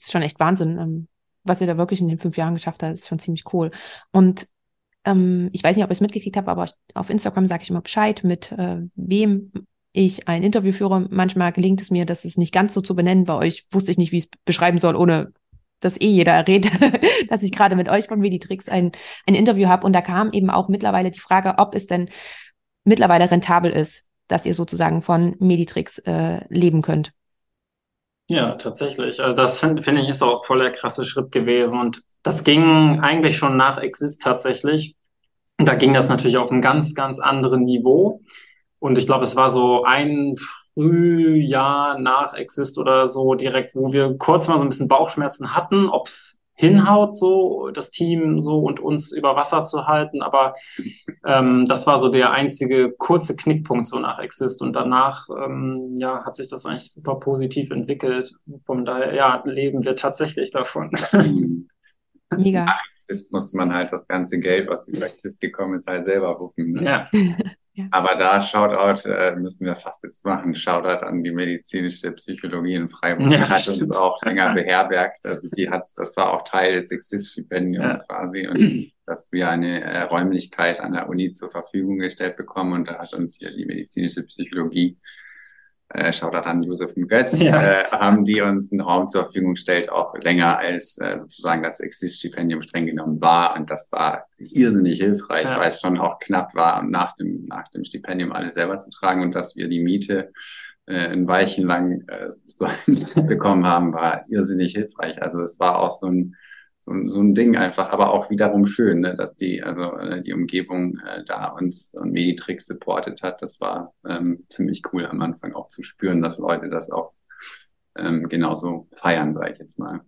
Ist schon echt Wahnsinn, ähm, was ihr da wirklich in den fünf Jahren geschafft habt, ist schon ziemlich cool. Und ähm, ich weiß nicht, ob ihr es mitgekriegt habt, aber auf Instagram sage ich immer Bescheid, mit äh, wem ich ein Interview führe. Manchmal gelingt es mir, das ist nicht ganz so zu benennen. Bei euch wusste ich nicht, wie ich es beschreiben soll, ohne dass eh jeder errät, dass ich gerade mit euch von Meditrix ein, ein Interview habe. Und da kam eben auch mittlerweile die Frage, ob es denn mittlerweile rentabel ist, dass ihr sozusagen von Meditrix äh, leben könnt. Ja, tatsächlich. Also das finde find ich ist auch voll der krasse Schritt gewesen. Und das ging eigentlich schon nach Exist tatsächlich. Und da ging das natürlich auf einem ganz, ganz anderen Niveau. Und ich glaube, es war so ein Frühjahr nach Exist oder so direkt, wo wir kurz mal so ein bisschen Bauchschmerzen hatten, ob es hinhaut, so das Team so und uns über Wasser zu halten. Aber ähm, das war so der einzige kurze Knickpunkt so nach Exist. Und danach ähm, ja, hat sich das eigentlich super positiv entwickelt. Von daher ja, leben wir tatsächlich davon. Mega. Exist musste man halt das ganze Geld, was über Exist gekommen ist, halt selber wuppen. Ne? Ja. Aber da Shoutout äh, müssen wir fast jetzt machen. Shoutout an die medizinische Psychologie in Freiburg. Ja, die hat stimmt. uns auch länger beherbergt. Also die hat, das war auch Teil des Exist-Stipendiums ja. quasi und dass wir eine äh, Räumlichkeit an der Uni zur Verfügung gestellt bekommen und da hat uns hier die medizinische Psychologie äh, Shoutout an Josef und Götz, ja. äh, haben die uns einen Raum zur Verfügung gestellt, auch länger als äh, sozusagen das Exist-Stipendium streng genommen war. Und das war irrsinnig hilfreich, ja. weil es schon auch knapp war, nach dem, nach dem Stipendium alles selber zu tragen und dass wir die Miete äh, ein Weilchen lang äh, bekommen haben, war irrsinnig hilfreich. Also es war auch so ein so, so ein Ding einfach, aber auch wiederum schön, ne, dass die, also äh, die Umgebung äh, da uns und Meditrix supportet hat. Das war ähm, ziemlich cool am Anfang auch zu spüren, dass Leute das auch ähm, genauso feiern, sage ich jetzt mal.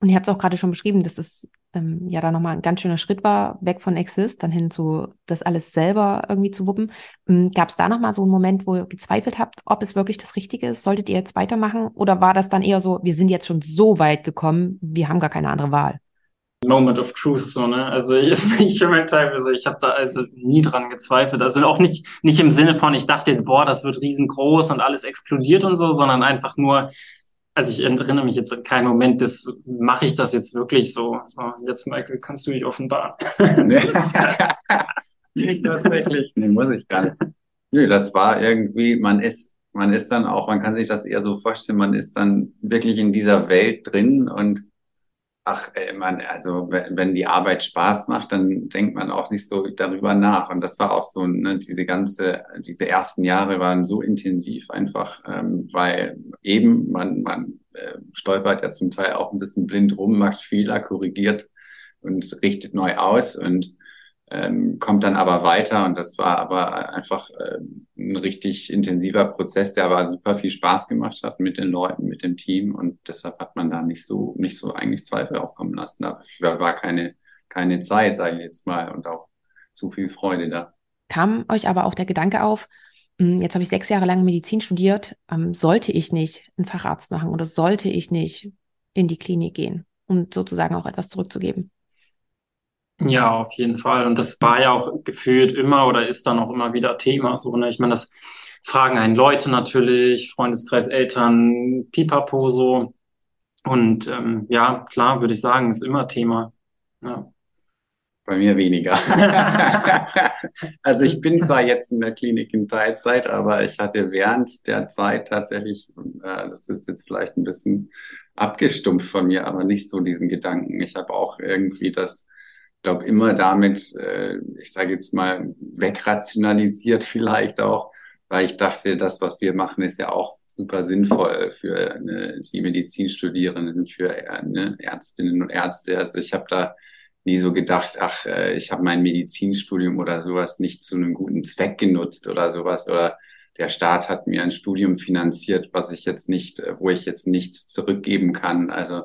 Und ihr habt es auch gerade schon beschrieben, dass es ähm, ja da nochmal ein ganz schöner Schritt war, weg von Exist, dann hin zu das alles selber irgendwie zu wuppen. Ähm, Gab es da nochmal so einen Moment, wo ihr gezweifelt habt, ob es wirklich das Richtige ist? Solltet ihr jetzt weitermachen? Oder war das dann eher so, wir sind jetzt schon so weit gekommen, wir haben gar keine andere Wahl? Moment of Truth, so, ne? Also ich, ich für meinen Teil, also ich habe da also nie dran gezweifelt. Also auch nicht, nicht im Sinne von, ich dachte jetzt, boah, das wird riesengroß und alles explodiert und so, sondern einfach nur, also ich erinnere mich jetzt an keinen Moment, das mache ich das jetzt wirklich so. So, jetzt, Michael, kannst du dich offenbaren. nee, tatsächlich. Nee, muss ich gar nicht. Nö, das war irgendwie, man ist, man ist dann auch, man kann sich das eher so vorstellen, man ist dann wirklich in dieser Welt drin und Ach, ey, man, also wenn die Arbeit Spaß macht, dann denkt man auch nicht so darüber nach. Und das war auch so, ne, diese ganze, diese ersten Jahre waren so intensiv einfach, ähm, weil eben man, man äh, stolpert ja zum Teil auch ein bisschen blind rum, macht Fehler, korrigiert und richtet neu aus und ähm, kommt dann aber weiter und das war aber einfach äh, ein richtig intensiver Prozess, der aber super viel Spaß gemacht hat mit den Leuten, mit dem Team und deshalb hat man da nicht so nicht so eigentlich Zweifel aufkommen lassen. Dafür war keine keine Zeit, sage ich jetzt mal, und auch zu viel Freude da. Kam euch aber auch der Gedanke auf, hm, jetzt habe ich sechs Jahre lang Medizin studiert, ähm, sollte ich nicht einen Facharzt machen oder sollte ich nicht in die Klinik gehen, um sozusagen auch etwas zurückzugeben? Ja, auf jeden Fall. Und das war ja auch gefühlt immer oder ist dann auch immer wieder Thema. So, ne? Ich meine, das fragen einen Leute natürlich, Freundeskreis, Eltern, Pipapo so. Und ähm, ja, klar, würde ich sagen, ist immer Thema. Ja. Bei mir weniger. also ich bin zwar jetzt in der Klinik in Teilzeit, aber ich hatte während der Zeit tatsächlich, äh, das ist jetzt vielleicht ein bisschen abgestumpft von mir, aber nicht so diesen Gedanken. Ich habe auch irgendwie das glaube, immer damit, äh, ich sage jetzt mal, wegrationalisiert vielleicht auch, weil ich dachte, das, was wir machen, ist ja auch super sinnvoll für ne, die Medizinstudierenden, für äh, ne, Ärztinnen und Ärzte. Also ich habe da nie so gedacht, ach, äh, ich habe mein Medizinstudium oder sowas nicht zu einem guten Zweck genutzt oder sowas oder der Staat hat mir ein Studium finanziert, was ich jetzt nicht, äh, wo ich jetzt nichts zurückgeben kann. Also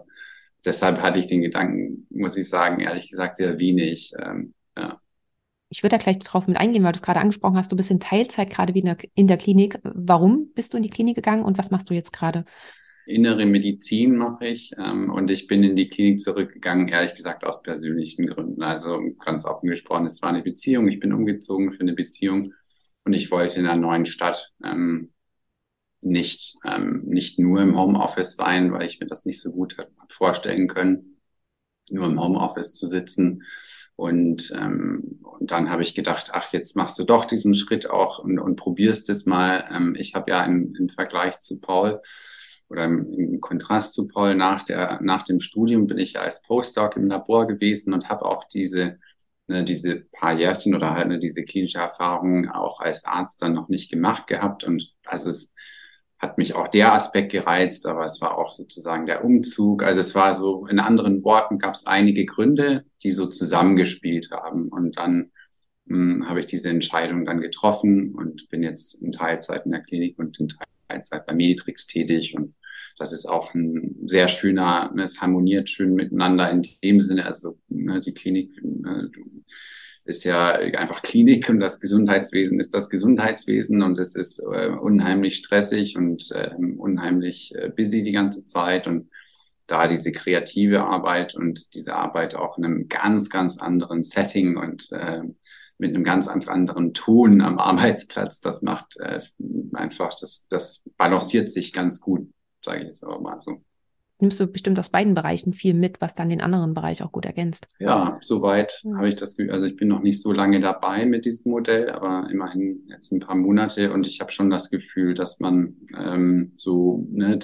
deshalb hatte ich den Gedanken, muss ich sagen, ehrlich gesagt, sehr wenig. Ähm, ja. Ich würde da gleich drauf mit eingehen, weil du es gerade angesprochen hast. Du bist in Teilzeit gerade wieder in der Klinik. Warum bist du in die Klinik gegangen und was machst du jetzt gerade? innere Medizin mache ich ähm, und ich bin in die Klinik zurückgegangen, ehrlich gesagt aus persönlichen Gründen. Also ganz offen gesprochen, es war eine Beziehung, ich bin umgezogen für eine Beziehung und ich wollte in einer neuen Stadt ähm, nicht, ähm, nicht nur im Homeoffice sein, weil ich mir das nicht so gut vorstellen können, nur im Homeoffice zu sitzen. Und, ähm, und dann habe ich gedacht, ach, jetzt machst du doch diesen Schritt auch und, und probierst es mal. Ähm, ich habe ja im, im Vergleich zu Paul oder im, im Kontrast zu Paul nach, der, nach dem Studium bin ich ja als Postdoc im Labor gewesen und habe auch diese ne, diese paar Jährchen oder halt ne, diese klinische Erfahrung auch als Arzt dann noch nicht gemacht gehabt. Und also es hat mich auch der Aspekt gereizt, aber es war auch sozusagen der Umzug. Also es war so, in anderen Worten gab es einige Gründe, die so zusammengespielt haben. Und dann mh, hm, habe ich diese Entscheidung dann getroffen und bin jetzt in Teilzeit in der Klinik und in Teilzeit bei Meditrix tätig. Und das ist auch ein sehr schöner, ne, es harmoniert schön miteinander in dem Sinne. Also ne, die Klinik, ne, ist ja einfach Klinik und das Gesundheitswesen ist das Gesundheitswesen und es ist äh, unheimlich stressig und äh, unheimlich äh, busy die ganze Zeit und da diese kreative Arbeit und diese Arbeit auch in einem ganz, ganz anderen Setting und äh, mit einem ganz anderen Ton am Arbeitsplatz, das macht äh, einfach, das, das balanciert sich ganz gut, sage ich jetzt aber mal so nimmst du bestimmt aus beiden Bereichen viel mit, was dann den anderen Bereich auch gut ergänzt. Ja, soweit mhm. habe ich das Gefühl. Also ich bin noch nicht so lange dabei mit diesem Modell, aber immerhin jetzt ein paar Monate und ich habe schon das Gefühl, dass man ähm, so ne,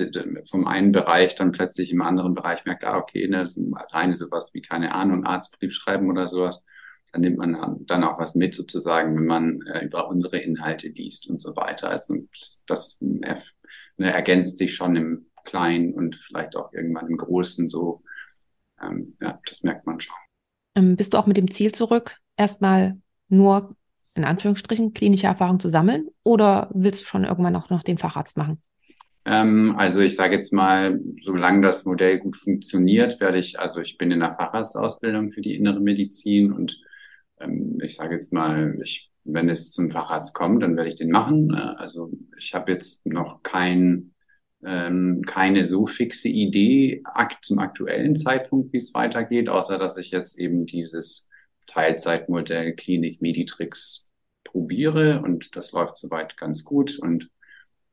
vom einen Bereich dann plötzlich im anderen Bereich merkt, ah, okay, ne, alleine sowas wie, keine Ahnung, Arztbrief schreiben oder sowas. Dann nimmt man dann auch was mit sozusagen, wenn man äh, über unsere Inhalte liest und so weiter. Also das, das ne, ergänzt sich schon im klein und vielleicht auch irgendwann im Großen so. Ähm, ja, das merkt man schon. Ähm, bist du auch mit dem Ziel zurück, erstmal nur in Anführungsstrichen klinische Erfahrung zu sammeln oder willst du schon irgendwann auch noch den Facharzt machen? Ähm, also ich sage jetzt mal, solange das Modell gut funktioniert, werde ich, also ich bin in der Facharztausbildung für die innere Medizin und ähm, ich sage jetzt mal, ich, wenn es zum Facharzt kommt, dann werde ich den machen. Äh, also ich habe jetzt noch kein ähm, keine so fixe Idee zum aktuellen Zeitpunkt, wie es weitergeht, außer dass ich jetzt eben dieses Teilzeitmodell Klinik Meditrix probiere und das läuft soweit ganz gut und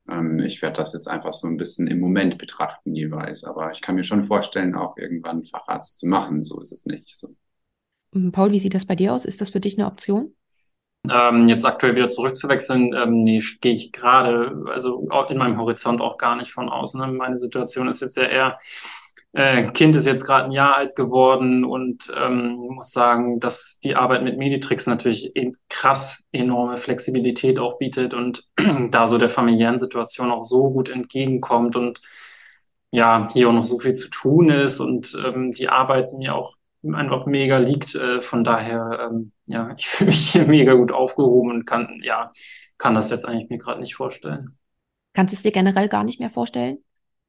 ähm, ich werde das jetzt einfach so ein bisschen im Moment betrachten jeweils, aber ich kann mir schon vorstellen, auch irgendwann Facharzt zu machen, so ist es nicht. So. Paul, wie sieht das bei dir aus? Ist das für dich eine Option? Ähm, jetzt aktuell wieder zurückzuwechseln, ähm, nee, gehe ich gerade, also in meinem Horizont auch gar nicht von aus. Ne? Meine Situation ist jetzt ja eher, äh, Kind ist jetzt gerade ein Jahr alt geworden und ähm, muss sagen, dass die Arbeit mit Meditrix natürlich eben krass enorme Flexibilität auch bietet und da so der familiären Situation auch so gut entgegenkommt und ja, hier auch noch so viel zu tun ist und ähm, die Arbeit mir auch einfach mega liegt. Äh, von daher, ähm, ja, ich fühle mich hier mega gut aufgehoben und kann, ja, kann das jetzt eigentlich mir gerade nicht vorstellen. Kannst du es dir generell gar nicht mehr vorstellen?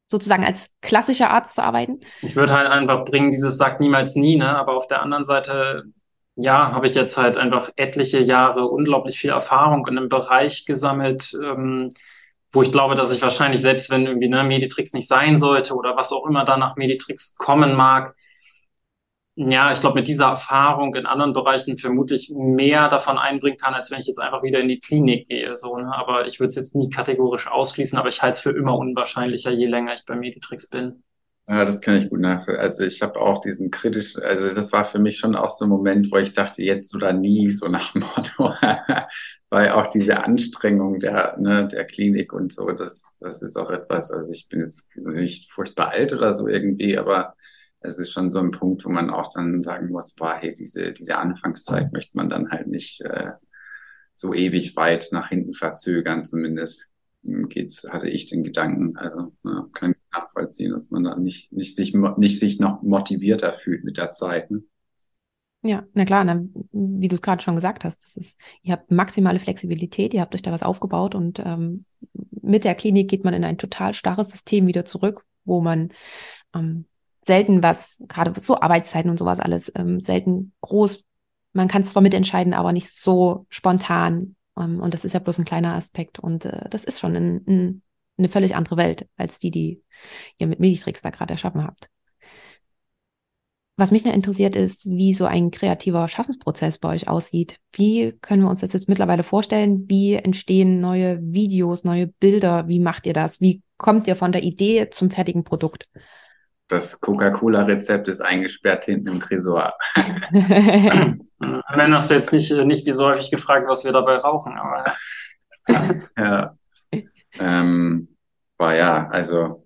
Sozusagen als klassischer Arzt zu arbeiten? Ich würde halt einfach bringen, dieses sagt niemals nie, ne? Aber auf der anderen Seite, ja, habe ich jetzt halt einfach etliche Jahre unglaublich viel Erfahrung in einem Bereich gesammelt, ähm, wo ich glaube, dass ich wahrscheinlich, selbst wenn irgendwie ne, Meditrix nicht sein sollte oder was auch immer da nach Meditrix kommen mag, ja, ich glaube, mit dieser Erfahrung in anderen Bereichen vermutlich mehr davon einbringen kann, als wenn ich jetzt einfach wieder in die Klinik gehe. So, ne? Aber ich würde es jetzt nie kategorisch ausschließen, aber ich halte es für immer unwahrscheinlicher, je länger ich bei Meditrix bin. Ja, das kann ich gut nachvollziehen. Also ich habe auch diesen kritisch, also das war für mich schon auch so ein Moment, wo ich dachte, jetzt oder nie, so nach Motto, weil auch diese Anstrengung der, ne, der Klinik und so, das, das ist auch etwas, also ich bin jetzt nicht furchtbar alt oder so irgendwie, aber es ist schon so ein Punkt, wo man auch dann sagen muss, boah, hey, diese, diese Anfangszeit möchte man dann halt nicht äh, so ewig weit nach hinten verzögern, zumindest hm, geht's, hatte ich den Gedanken. Also ja, kann ich nachvollziehen, dass man da nicht, nicht, sich, nicht sich noch motivierter fühlt mit der Zeit. Ne? Ja, na klar, na, wie du es gerade schon gesagt hast, das ist, ihr habt maximale Flexibilität, ihr habt euch da was aufgebaut und ähm, mit der Klinik geht man in ein total starres System wieder zurück, wo man ähm, selten was, gerade so Arbeitszeiten und sowas alles, ähm, selten groß. Man kann es zwar mitentscheiden, aber nicht so spontan. Ähm, und das ist ja bloß ein kleiner Aspekt. Und äh, das ist schon ein, ein eine völlig andere Welt als die, die ihr mit Meditrix da gerade erschaffen habt. Was mich noch interessiert ist, wie so ein kreativer Schaffensprozess bei euch aussieht. Wie können wir uns das jetzt mittlerweile vorstellen? Wie entstehen neue Videos, neue Bilder? Wie macht ihr das? Wie kommt ihr von der Idee zum fertigen Produkt? Das Coca-Cola-Rezept ist eingesperrt hinten im Tresor. Wenn hast du jetzt nicht, nicht wie so häufig gefragt, was wir dabei rauchen, aber. ja. Ähm, war ja, also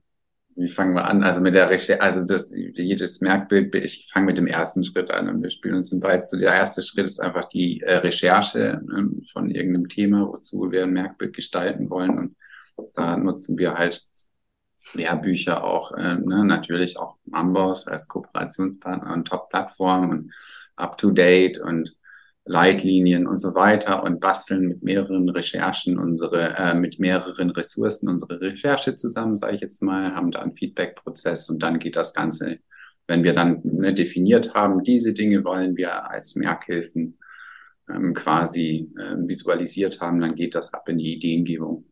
wie fangen wir an? Also mit der Recherche, also das, jedes Merkbild, ich fange mit dem ersten Schritt an und wir spielen uns im Beiz. So der erste Schritt ist einfach die äh, Recherche ne, von irgendeinem Thema, wozu wir ein Merkbild gestalten wollen. Und da nutzen wir halt Lehrbücher auch, äh, ne, natürlich auch Mambos als Kooperationspartner und Top-Plattform und Up-to-Date und Leitlinien und so weiter und basteln mit mehreren Recherchen unsere, äh, mit mehreren Ressourcen unsere Recherche zusammen, sage ich jetzt mal, haben da einen Feedback-Prozess und dann geht das Ganze, wenn wir dann ne, definiert haben, diese Dinge wollen wir als Merkhilfen ähm, quasi äh, visualisiert haben, dann geht das ab in die Ideengebung.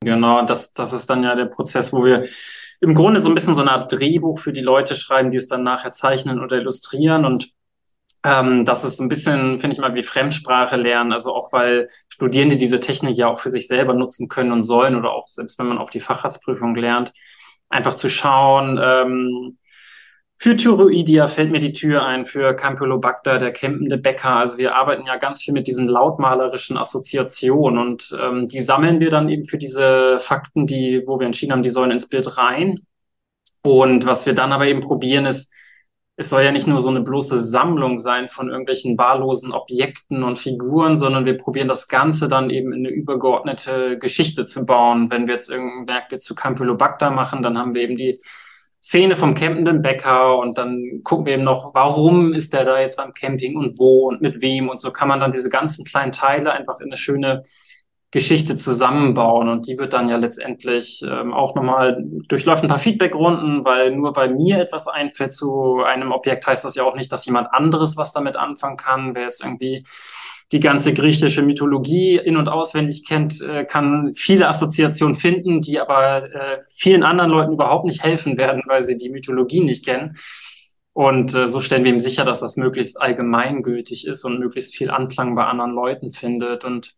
Genau, das, das ist dann ja der Prozess, wo wir im Grunde so ein bisschen so eine Art Drehbuch für die Leute schreiben, die es dann nachher zeichnen oder illustrieren und ähm, das ist ein bisschen, finde ich mal, wie Fremdsprache lernen. Also auch weil Studierende diese Technik ja auch für sich selber nutzen können und sollen oder auch selbst wenn man auf die Facharztprüfung lernt, einfach zu schauen, ähm, für Thyroidia fällt mir die Tür ein, für Campylobacter, der campende Bäcker. Also wir arbeiten ja ganz viel mit diesen lautmalerischen Assoziationen und ähm, die sammeln wir dann eben für diese Fakten, die, wo wir entschieden haben, die sollen ins Bild rein. Und was wir dann aber eben probieren, ist, es soll ja nicht nur so eine bloße Sammlung sein von irgendwelchen wahllosen Objekten und Figuren, sondern wir probieren das Ganze dann eben in eine übergeordnete Geschichte zu bauen. Wenn wir jetzt irgendein Werk zu Campylobacter machen, dann haben wir eben die Szene vom campenden Bäcker und dann gucken wir eben noch, warum ist der da jetzt beim Camping und wo und mit wem und so kann man dann diese ganzen kleinen Teile einfach in eine schöne Geschichte zusammenbauen. Und die wird dann ja letztendlich ähm, auch nochmal durchläuft ein paar Feedbackrunden, weil nur weil mir etwas einfällt zu einem Objekt, heißt das ja auch nicht, dass jemand anderes was damit anfangen kann. Wer jetzt irgendwie die ganze griechische Mythologie in- und auswendig kennt, äh, kann viele Assoziationen finden, die aber äh, vielen anderen Leuten überhaupt nicht helfen werden, weil sie die Mythologie nicht kennen. Und äh, so stellen wir ihm sicher, dass das möglichst allgemeingültig ist und möglichst viel Anklang bei anderen Leuten findet. Und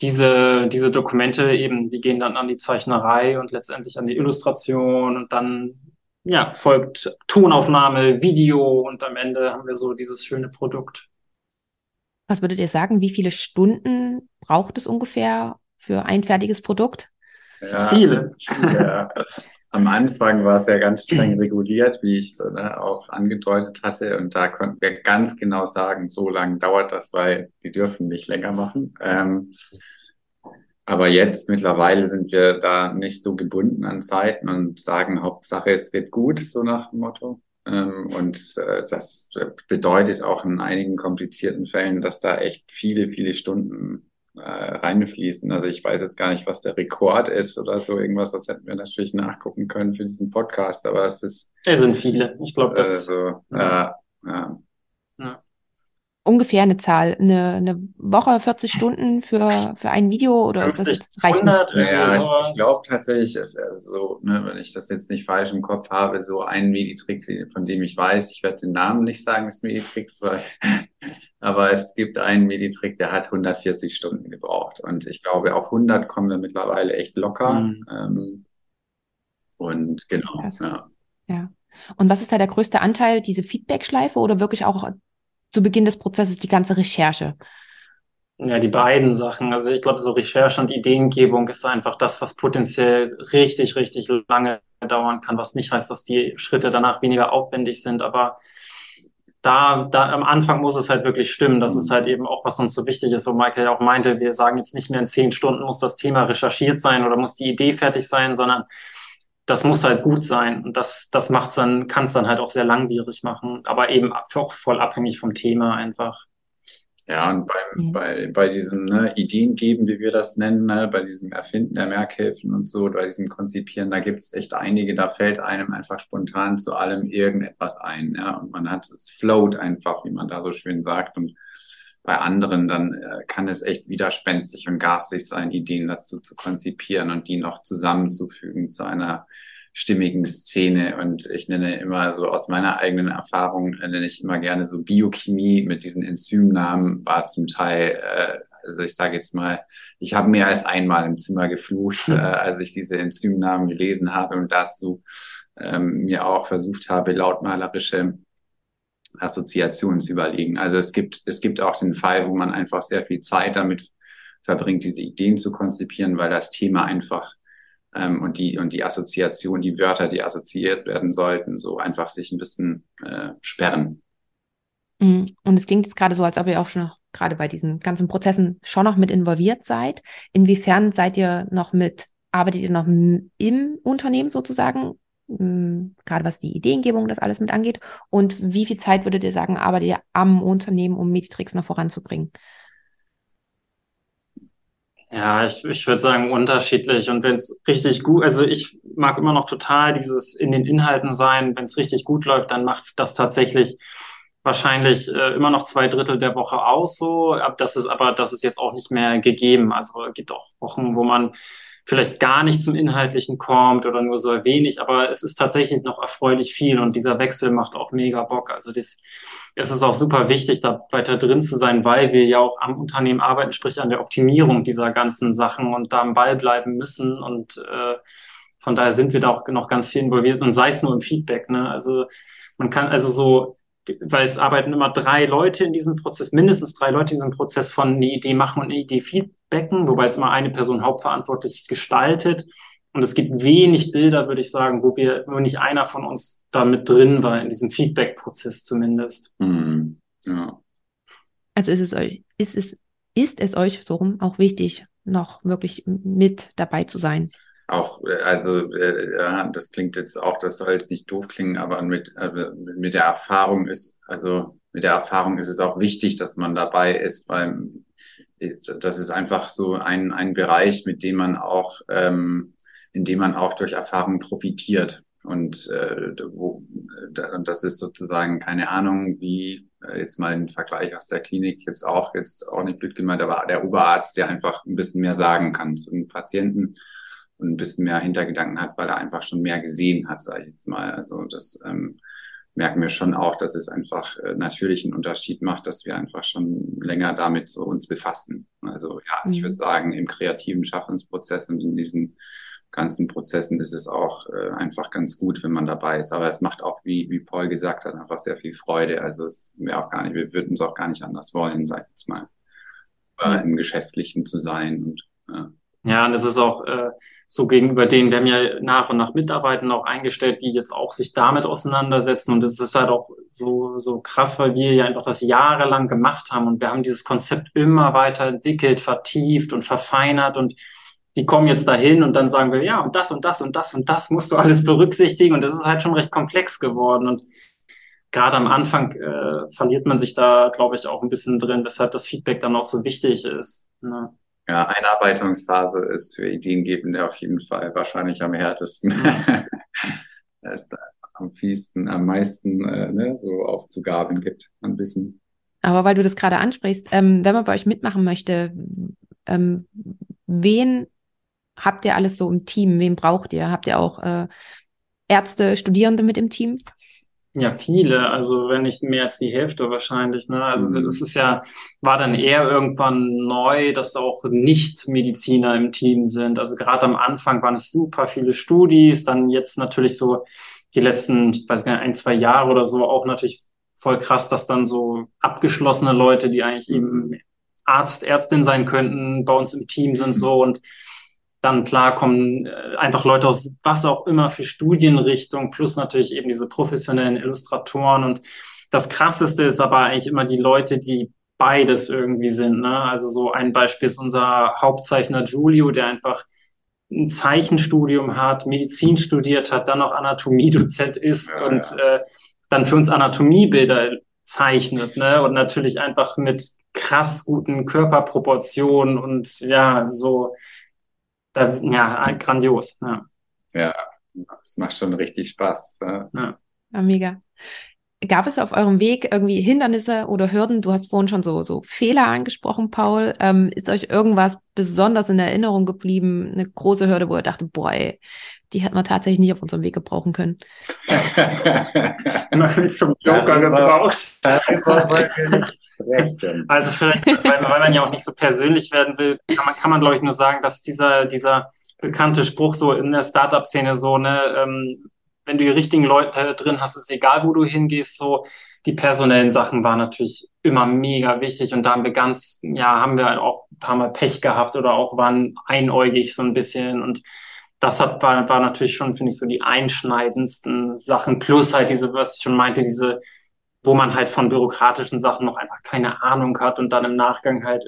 diese, diese Dokumente eben, die gehen dann an die Zeichnerei und letztendlich an die Illustration und dann ja, folgt Tonaufnahme, Video und am Ende haben wir so dieses schöne Produkt. Was würdet ihr sagen, wie viele Stunden braucht es ungefähr für ein fertiges Produkt? Ja, viele. Ja. Am Anfang war es ja ganz streng reguliert, wie ich so, ne, auch angedeutet hatte. Und da konnten wir ganz genau sagen, so lange dauert das, weil die dürfen nicht länger machen. Ähm, aber jetzt mittlerweile sind wir da nicht so gebunden an Zeiten und sagen, Hauptsache es wird gut, so nach dem Motto. Ähm, und äh, das bedeutet auch in einigen komplizierten Fällen, dass da echt viele, viele Stunden äh, reinfließen. Also ich weiß jetzt gar nicht, was der Rekord ist oder so irgendwas. Das hätten wir natürlich nachgucken können für diesen Podcast, aber es ist. Es sind viele. Ich glaube, das. Also, ja. ja. ja. Ungefähr eine Zahl, eine, eine Woche, 40 Stunden für, für ein Video oder 50, ist das reicht nicht? Ja, ich, ich glaube tatsächlich, ist also so, ne, wenn ich das jetzt nicht falsch im Kopf habe, so ein Meditrick, von dem ich weiß, ich werde den Namen nicht sagen des Meditricks, weil aber es gibt einen Meditrick, der hat 140 Stunden gebraucht. Und ich glaube, auf 100 kommen wir mittlerweile echt locker. Mhm. Ähm, und genau, ja. Ja. Und was ist da der größte Anteil? Diese Feedback-Schleife oder wirklich auch zu Beginn des Prozesses die ganze Recherche? Ja, die beiden Sachen. Also ich glaube, so Recherche und Ideengebung ist einfach das, was potenziell richtig, richtig lange dauern kann, was nicht heißt, dass die Schritte danach weniger aufwendig sind, aber da, da am Anfang muss es halt wirklich stimmen. Das ist halt eben auch, was uns so wichtig ist, wo Michael ja auch meinte, wir sagen jetzt nicht mehr in zehn Stunden muss das Thema recherchiert sein oder muss die Idee fertig sein, sondern das muss halt gut sein. Und das, das macht's dann, kann es dann halt auch sehr langwierig machen, aber eben auch voll abhängig vom Thema einfach. Ja, und beim, mhm. bei, bei diesem ne, Ideen geben, wie wir das nennen, ne, bei diesem Erfinden der Merkhilfen und so, bei diesem Konzipieren, da gibt's echt einige, da fällt einem einfach spontan zu allem irgendetwas ein. Ja, und man hat es float einfach, wie man da so schön sagt. Und bei anderen, dann äh, kann es echt widerspenstig und garstig sein, Ideen dazu zu konzipieren und die noch zusammenzufügen zu einer stimmigen Szene. Und ich nenne immer so aus meiner eigenen Erfahrung, äh, nenne ich immer gerne so Biochemie mit diesen Enzymnamen, war zum Teil, äh, also ich sage jetzt mal, ich habe mehr als einmal im Zimmer geflucht, äh, als ich diese Enzymnamen gelesen habe und dazu ähm, mir auch versucht habe, lautmalerische Assoziationen zu überlegen. Also es gibt, es gibt auch den Fall, wo man einfach sehr viel Zeit damit verbringt, diese Ideen zu konzipieren, weil das Thema einfach ähm, und die und die Assoziation, die Wörter, die assoziiert werden sollten, so einfach sich ein bisschen äh, sperren. Mhm. Und es klingt jetzt gerade so, als ob ihr auch schon noch gerade bei diesen ganzen Prozessen schon noch mit involviert seid. Inwiefern seid ihr noch mit, arbeitet ihr noch im Unternehmen sozusagen gerade was die Ideengebung, das alles mit angeht? Und wie viel Zeit würdet ihr sagen, arbeitet ihr am Unternehmen, um Meditrix noch voranzubringen? Ja, ich, ich würde sagen unterschiedlich. Und wenn es richtig gut, also ich mag immer noch total dieses in den Inhalten sein. Wenn es richtig gut läuft, dann macht das tatsächlich wahrscheinlich äh, immer noch zwei Drittel der Woche aus. So, das ist aber das ist jetzt auch nicht mehr gegeben. Also es gibt auch Wochen, wo man vielleicht gar nicht zum Inhaltlichen kommt oder nur so wenig, aber es ist tatsächlich noch erfreulich viel und dieser Wechsel macht auch mega Bock. Also das, es ist auch super wichtig, da weiter drin zu sein, weil wir ja auch am Unternehmen arbeiten, sprich an der Optimierung dieser ganzen Sachen und da am Ball bleiben müssen und äh, von daher sind wir da auch noch ganz viel involviert und sei es nur im Feedback. Ne? Also man kann also so weil es arbeiten immer drei Leute in diesem Prozess, mindestens drei Leute in diesem Prozess von eine Idee machen und eine Idee feedbacken, wobei es immer eine Person hauptverantwortlich gestaltet. Und es gibt wenig Bilder, würde ich sagen, wo wir, nur nicht einer von uns da mit drin war, in diesem Feedback-Prozess zumindest. Mhm. Ja. Also ist es euch, ist es, ist es euch so rum auch wichtig, noch wirklich mit dabei zu sein? Auch, äh, also äh, ja, das klingt jetzt auch, das soll jetzt nicht doof klingen, aber mit, äh, mit der Erfahrung ist, also mit der Erfahrung ist es auch wichtig, dass man dabei ist, weil äh, das ist einfach so ein, ein Bereich, mit dem man auch, ähm, in dem man auch durch Erfahrung profitiert. Und äh, wo, das ist sozusagen keine Ahnung, wie äh, jetzt mal ein Vergleich aus der Klinik jetzt auch jetzt auch nicht blöd gemeint, aber der Oberarzt, der einfach ein bisschen mehr sagen kann zu den Patienten und ein bisschen mehr Hintergedanken hat, weil er einfach schon mehr gesehen hat, sage ich jetzt mal. Also das ähm, merken wir schon auch, dass es einfach äh, natürlich einen Unterschied macht, dass wir einfach schon länger damit so uns befassen. Also ja, mhm. ich würde sagen, im kreativen Schaffensprozess und in diesen ganzen Prozessen ist es auch äh, einfach ganz gut, wenn man dabei ist. Aber es macht auch, wie, wie Paul gesagt hat, einfach sehr viel Freude. Also es wäre auch gar nicht, wir würden es auch gar nicht anders wollen, sag ich jetzt mal, äh, im Geschäftlichen zu sein und ja. Ja, und es ist auch äh, so gegenüber denen, wir haben ja nach und nach Mitarbeiter auch eingestellt, die jetzt auch sich damit auseinandersetzen. Und es ist halt auch so, so krass, weil wir ja einfach das jahrelang gemacht haben und wir haben dieses Konzept immer weiter entwickelt, vertieft und verfeinert und die kommen jetzt dahin und dann sagen wir, ja, und das und das und das und das musst du alles berücksichtigen. Und das ist halt schon recht komplex geworden. Und gerade am Anfang äh, verliert man sich da, glaube ich, auch ein bisschen drin, weshalb das Feedback dann auch so wichtig ist. Ne? Ja, Einarbeitungsphase ist für Ideengebende auf jeden Fall wahrscheinlich am härtesten. es am fiesten, am meisten äh, ne, so Aufzugaben gibt an Wissen. Aber weil du das gerade ansprichst, ähm, wenn man bei euch mitmachen möchte, ähm, wen habt ihr alles so im Team? Wen braucht ihr? Habt ihr auch äh, Ärzte, Studierende mit im Team? Ja, viele, also wenn nicht mehr als die Hälfte wahrscheinlich. Ne? Also mhm. es ist ja, war dann eher irgendwann neu, dass auch Nicht-Mediziner im Team sind. Also gerade am Anfang waren es super viele Studis, dann jetzt natürlich so die letzten, ich weiß gar nicht, ein, zwei Jahre oder so auch natürlich voll krass, dass dann so abgeschlossene Leute, die eigentlich eben Arzt, Ärztin sein könnten, bei uns im Team sind so und dann klar kommen äh, einfach Leute aus was auch immer für Studienrichtung, plus natürlich eben diese professionellen Illustratoren. Und das Krasseste ist aber eigentlich immer die Leute, die beides irgendwie sind. Ne? Also so ein Beispiel ist unser Hauptzeichner Julio, der einfach ein Zeichenstudium hat, Medizin studiert hat, dann auch Anatomiedozent ist ja, und ja. Äh, dann für uns Anatomiebilder zeichnet, ne? Und natürlich einfach mit krass guten Körperproportionen und ja, so da, ja, grandios. Ja. ja, es macht schon richtig Spaß. Ja. ja. mega. Gab es auf eurem Weg irgendwie Hindernisse oder Hürden? Du hast vorhin schon so, so Fehler angesprochen, Paul. Ähm, ist euch irgendwas besonders in Erinnerung geblieben? Eine große Hürde, wo ihr dachte, boah, ey, die hätten wir tatsächlich nicht auf unserem Weg gebrauchen können. Man zum Joker gebraucht. also vielleicht, weil, weil, man ja auch nicht so persönlich werden will, kann man, kann man glaube ich, nur sagen, dass dieser, dieser bekannte Spruch so in der Startup-Szene so, ne, ähm, wenn du die richtigen Leute drin hast, ist egal, wo du hingehst, so die personellen Sachen waren natürlich immer mega wichtig und da haben wir ganz, ja, haben wir auch ein paar Mal Pech gehabt oder auch waren einäugig so ein bisschen und das hat, war, war natürlich schon, finde ich, so die einschneidendsten Sachen. Plus halt diese, was ich schon meinte, diese, wo man halt von bürokratischen Sachen noch einfach keine Ahnung hat und dann im Nachgang halt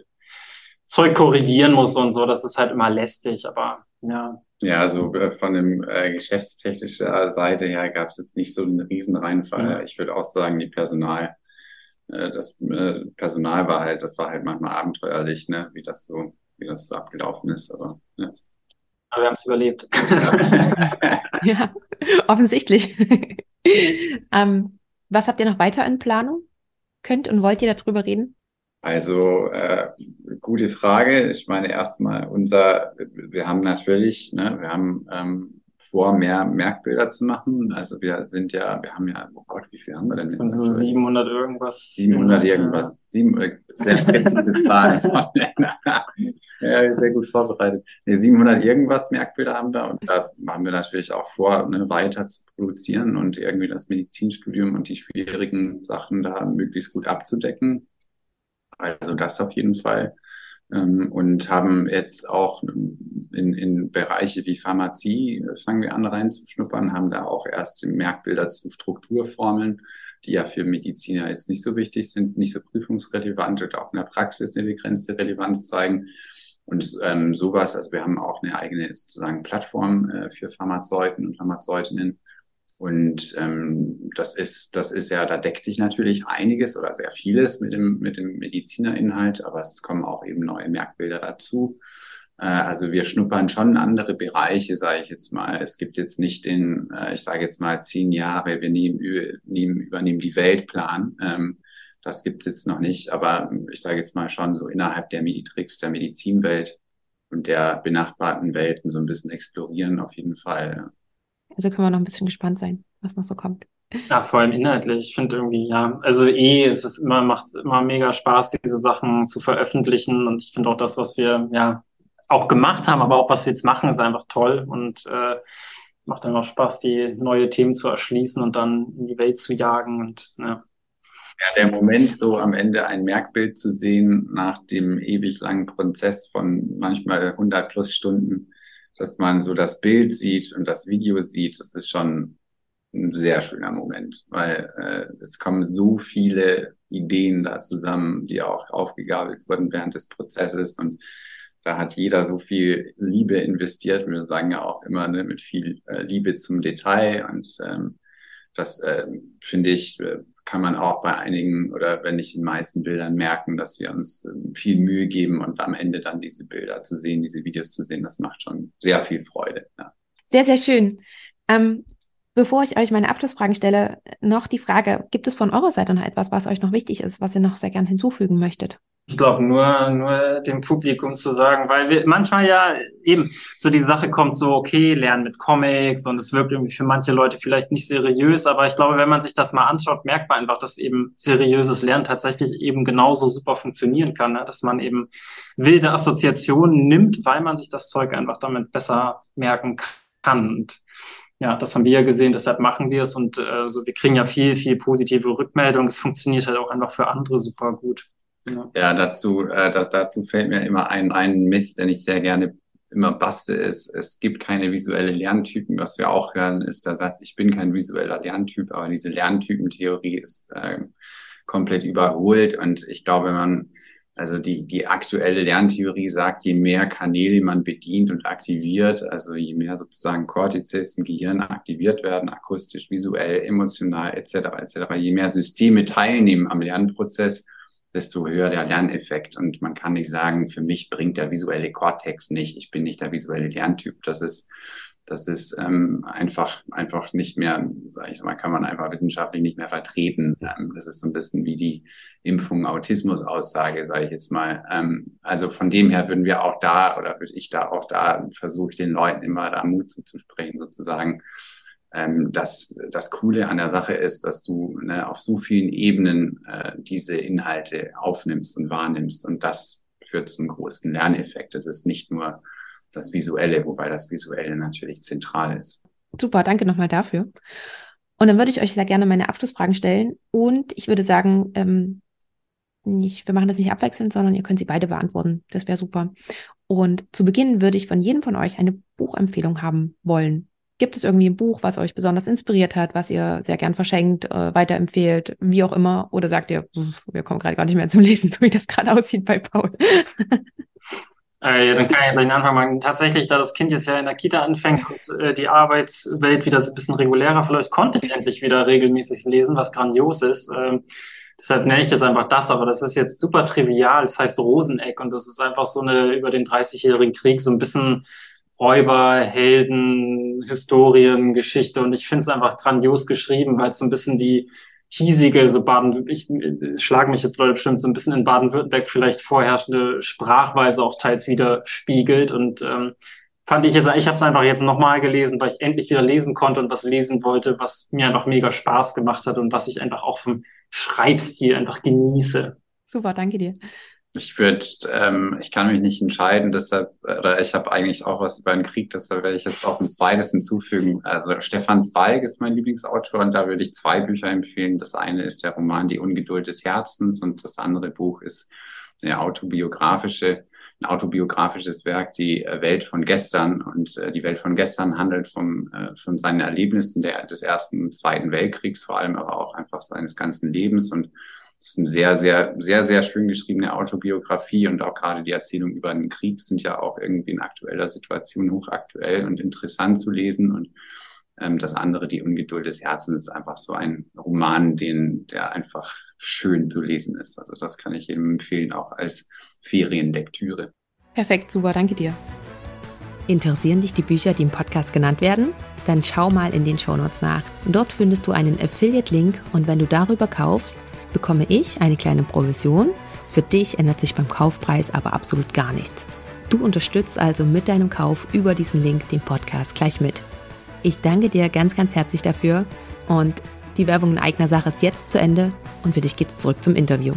Zeug korrigieren muss und so. Das ist halt immer lästig, aber ja. Ja, also von dem äh, geschäftstechnischer Seite her gab es jetzt nicht so einen riesen Reinfall. Ja. Ich würde auch sagen, die Personal, äh, das äh, Personal war halt, das war halt manchmal abenteuerlich, ne, wie das so, wie das so abgelaufen ist. Aber ja. Aber wir haben es überlebt. ja, offensichtlich. ähm, was habt ihr noch weiter in Planung? Könnt und wollt ihr darüber reden? Also äh, gute Frage. Ich meine erstmal unser, wir haben natürlich, ne, wir haben ähm, vor, mehr Merkbilder zu machen. Also wir sind ja, wir haben ja, oh Gott, wie viel haben wir denn? Jetzt? So 700 irgendwas. 700 irgendwas. Sieben, äh, sehr präzise Zahlen. ja, sehr gut vorbereitet. Nee, 700 irgendwas Merkbilder haben wir und da haben wir natürlich auch vor, ne, weiter zu produzieren und irgendwie das Medizinstudium und die schwierigen Sachen da möglichst gut abzudecken. Also das auf jeden Fall ähm, und haben jetzt auch in, in Bereiche wie Pharmazie, äh, fangen wir an reinzuschnuppern, haben da auch erste Merkbilder zu Strukturformeln, die ja für Mediziner jetzt nicht so wichtig sind, nicht so prüfungsrelevant und auch in der Praxis eine begrenzte Relevanz zeigen. Und ähm, sowas, also wir haben auch eine eigene sozusagen Plattform äh, für Pharmazeuten und Pharmazeutinnen, und ähm, das ist, das ist ja, da deckt sich natürlich einiges oder sehr vieles mit dem, mit dem Medizinerinhalt, aber es kommen auch eben neue Merkbilder dazu. Äh, also wir schnuppern schon andere Bereiche, sage ich jetzt mal. Es gibt jetzt nicht den, äh, ich sage jetzt mal zehn Jahre, wir nehmen, nehmen übernehmen die Weltplan. Ähm, das gibt es jetzt noch nicht, aber ich sage jetzt mal schon so innerhalb der Meditrix, der Medizinwelt und der benachbarten Welten so ein bisschen explorieren auf jeden Fall. Also können wir noch ein bisschen gespannt sein, was noch so kommt. Ja, vor allem inhaltlich. Ich finde irgendwie, ja, also eh, es ist immer, macht immer mega Spaß, diese Sachen zu veröffentlichen. Und ich finde auch das, was wir ja auch gemacht haben, aber auch was wir jetzt machen, ist einfach toll und äh, macht einfach Spaß, die neue Themen zu erschließen und dann in die Welt zu jagen und ja. Ja, der Moment, so am Ende ein Merkbild zu sehen nach dem ewig langen Prozess von manchmal 100 plus Stunden, dass man so das Bild sieht und das Video sieht, das ist schon ein sehr schöner Moment, weil äh, es kommen so viele Ideen da zusammen, die auch aufgegabelt wurden während des Prozesses und da hat jeder so viel Liebe investiert. Wir sagen ja auch immer ne, mit viel äh, Liebe zum Detail und ähm, das äh, finde ich äh, kann man auch bei einigen oder wenn nicht den meisten Bildern merken, dass wir uns ähm, viel Mühe geben und am Ende dann diese Bilder zu sehen, diese Videos zu sehen, das macht schon sehr viel Freude. Ja. Sehr, sehr schön. Ähm, bevor ich euch meine Abschlussfragen stelle, noch die Frage, gibt es von eurer Seite noch etwas, was euch noch wichtig ist, was ihr noch sehr gern hinzufügen möchtet? Ich glaube, nur, nur dem Publikum zu sagen, weil wir manchmal ja eben so die Sache kommt so, okay, lernen mit Comics und es wirkt irgendwie für manche Leute vielleicht nicht seriös, aber ich glaube, wenn man sich das mal anschaut, merkt man einfach, dass eben seriöses Lernen tatsächlich eben genauso super funktionieren kann, ne? dass man eben wilde Assoziationen nimmt, weil man sich das Zeug einfach damit besser merken kann. Und ja, das haben wir ja gesehen, deshalb machen wir es und äh, so, wir kriegen ja viel, viel positive Rückmeldung. Es funktioniert halt auch einfach für andere super gut. Ja, ja dazu, äh, das, dazu fällt mir immer ein, ein Mist, den ich sehr gerne immer baste, ist, es gibt keine visuelle Lerntypen. Was wir auch hören, ist der Satz, ich bin kein visueller Lerntyp, aber diese Lerntypentheorie ist äh, komplett überholt. Und ich glaube, man, also die, die aktuelle Lerntheorie sagt, je mehr Kanäle man bedient und aktiviert, also je mehr sozusagen Cortices im Gehirn aktiviert werden, akustisch, visuell, emotional etc. etc., je mehr Systeme teilnehmen am Lernprozess, desto höher der Lerneffekt. Und man kann nicht sagen, für mich bringt der visuelle Kortex nicht. Ich bin nicht der visuelle Lerntyp. Das ist, Das ist ähm, einfach, einfach nicht mehr, sage ich mal, kann man einfach wissenschaftlich nicht mehr vertreten. Ähm, das ist so ein bisschen wie die Impfung Autismus-Aussage, sage ich jetzt mal. Ähm, also von dem her würden wir auch da oder würde ich da auch da versuche ich den Leuten immer da Mut zuzusprechen, sozusagen. Ähm, dass das Coole an der Sache ist, dass du ne, auf so vielen Ebenen äh, diese Inhalte aufnimmst und wahrnimmst und das führt zum größten Lerneffekt. Es ist nicht nur das Visuelle, wobei das Visuelle natürlich zentral ist. Super, danke nochmal dafür. Und dann würde ich euch sehr gerne meine Abschlussfragen stellen. Und ich würde sagen, ähm, nicht, wir machen das nicht abwechselnd, sondern ihr könnt sie beide beantworten. Das wäre super. Und zu Beginn würde ich von jedem von euch eine Buchempfehlung haben wollen. Gibt es irgendwie ein Buch, was euch besonders inspiriert hat, was ihr sehr gern verschenkt, äh, weiterempfehlt, wie auch immer? Oder sagt ihr, wir kommen gerade gar nicht mehr zum Lesen, so wie das gerade aussieht bei Paul? Äh, ja, dann kann ich gleich anfangen. Tatsächlich, da das Kind jetzt ja in der Kita anfängt und äh, die Arbeitswelt wieder ein bisschen regulärer vielleicht konnte ich endlich wieder regelmäßig lesen, was grandios ist. Ähm, deshalb nenne ich das einfach das, aber das ist jetzt super trivial. Es heißt Roseneck und das ist einfach so eine über den 30-jährigen Krieg so ein bisschen Räuber, Helden, Historien, Geschichte und ich finde es einfach grandios geschrieben, weil es so ein bisschen die hiesige, so Baden, ich äh, schlage mich jetzt Leute bestimmt so ein bisschen in Baden-Württemberg vielleicht vorherrschende Sprachweise auch teils widerspiegelt und ähm, fand ich jetzt, ich habe es einfach jetzt nochmal gelesen, weil ich endlich wieder lesen konnte und was lesen wollte, was mir einfach mega Spaß gemacht hat und was ich einfach auch vom Schreibstil einfach genieße. Super, danke dir. Ich würde, ähm, ich kann mich nicht entscheiden, deshalb, oder ich habe eigentlich auch was über den Krieg, deshalb werde ich jetzt auch ein zweites hinzufügen. Also Stefan Zweig ist mein Lieblingsautor und da würde ich zwei Bücher empfehlen. Das eine ist der Roman Die Ungeduld des Herzens und das andere Buch ist eine autobiografische, ein autobiografisches Werk, die Welt von gestern. Und äh, die Welt von gestern handelt vom, äh, von seinen Erlebnissen der, des Ersten und Zweiten Weltkriegs, vor allem aber auch einfach seines ganzen Lebens und das ist eine sehr, sehr, sehr, sehr schön geschriebene Autobiografie und auch gerade die Erzählung über den Krieg sind ja auch irgendwie in aktueller Situation hochaktuell und interessant zu lesen. Und ähm, das andere, die Ungeduld des Herzens, ist einfach so ein Roman, den, der einfach schön zu lesen ist. Also das kann ich jedem empfehlen, auch als Ferienlektüre. Perfekt, super, danke dir. Interessieren dich die Bücher, die im Podcast genannt werden? Dann schau mal in den Shownotes nach. Dort findest du einen Affiliate-Link und wenn du darüber kaufst, bekomme ich eine kleine Provision. Für dich ändert sich beim Kaufpreis aber absolut gar nichts. Du unterstützt also mit deinem Kauf über diesen Link den Podcast gleich mit. Ich danke dir ganz, ganz herzlich dafür und die Werbung in eigener Sache ist jetzt zu Ende und für dich geht's zurück zum Interview.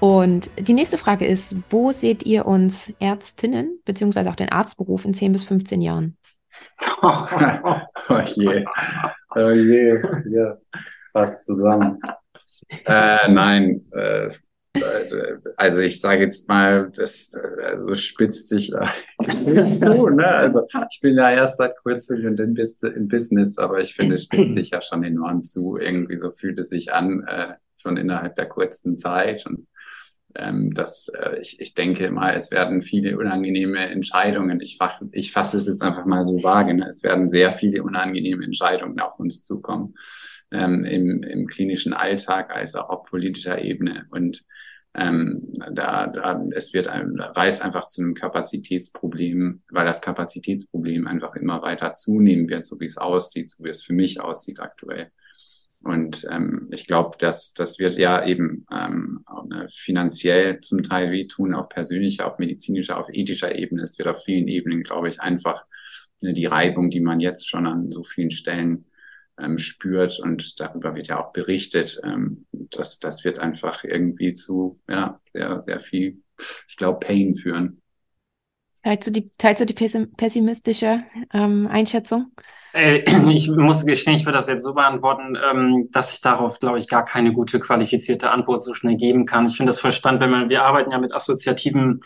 Und die nächste Frage ist, wo seht ihr uns Ärztinnen beziehungsweise auch den Arztberuf in 10 bis 15 Jahren? oh je, oh je, ja fast zusammen. äh, nein, äh, also ich sage jetzt mal, das also spitzt sich so, ne? Also ich bin ja erst seit kurzem im, im Business, aber ich finde, es spitzt sich ja schon enorm zu. Irgendwie so fühlt es sich an, äh, schon innerhalb der kurzen Zeit. Und ähm, das, äh, ich, ich denke mal, es werden viele unangenehme Entscheidungen. Ich, ich fasse es jetzt einfach mal so vage. Ne? Es werden sehr viele unangenehme Entscheidungen auf uns zukommen ähm, im, im klinischen Alltag als auch auf politischer Ebene. Und ähm, da, da es wird ein, weiß einfach zu einem Kapazitätsproblem, weil das Kapazitätsproblem einfach immer weiter zunehmen wird, so wie es aussieht, so wie es für mich aussieht aktuell. Und ähm, ich glaube, dass das wird ja eben ähm, finanziell zum Teil wehtun, auf persönlicher, auf medizinischer, auf ethischer Ebene. Es wird auf vielen Ebenen, glaube ich, einfach ne, die Reibung, die man jetzt schon an so vielen Stellen ähm, spürt und darüber wird ja auch berichtet. Ähm, das, das wird einfach irgendwie zu ja, sehr, sehr viel, ich glaube, Pain führen. Teilst du die, teilst du die pessimistische ähm, Einschätzung? Äh, ich muss gestehen, ich würde das jetzt so beantworten, ähm, dass ich darauf, glaube ich, gar keine gute qualifizierte Antwort so schnell geben kann. Ich finde das voll spannend, wenn man, wir arbeiten ja mit assoziativen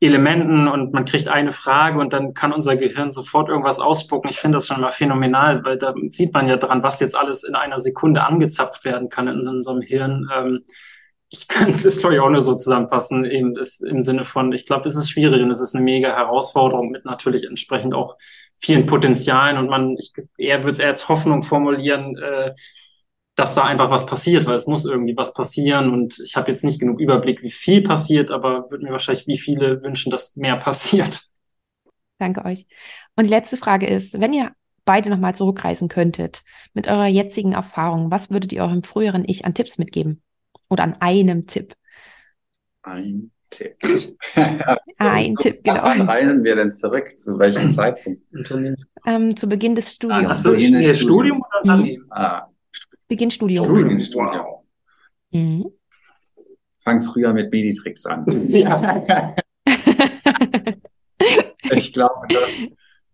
Elementen und man kriegt eine Frage und dann kann unser Gehirn sofort irgendwas ausspucken. Ich finde das schon mal phänomenal, weil da sieht man ja dran, was jetzt alles in einer Sekunde angezapft werden kann in unserem Hirn. Ich kann das glaube ich auch nur so zusammenfassen, eben ist im Sinne von, ich glaube, es ist schwierig und es ist eine mega Herausforderung mit natürlich entsprechend auch vielen Potenzialen und man, ich, er würde es eher als Hoffnung formulieren, äh, dass da einfach was passiert, weil es muss irgendwie was passieren und ich habe jetzt nicht genug Überblick, wie viel passiert, aber würde mir wahrscheinlich wie viele wünschen, dass mehr passiert. Danke euch. Und die letzte Frage ist, wenn ihr beide nochmal zurückreisen könntet mit eurer jetzigen Erfahrung, was würdet ihr eurem früheren Ich an Tipps mitgeben? Oder an einem Tipp? Ein Tipp. Ein Tipp, genau. Wann reisen wir denn zurück? Zu welchem Zeitpunkt? Ähm, zu Beginn des Studiums. Ach so, Beginn des Studium Studiums. oder Unternehmen? Ah, Beginn Studium. Studium. Studium. Mhm. Fang früher mit Meditricks an. Ja. Ich glaube, das,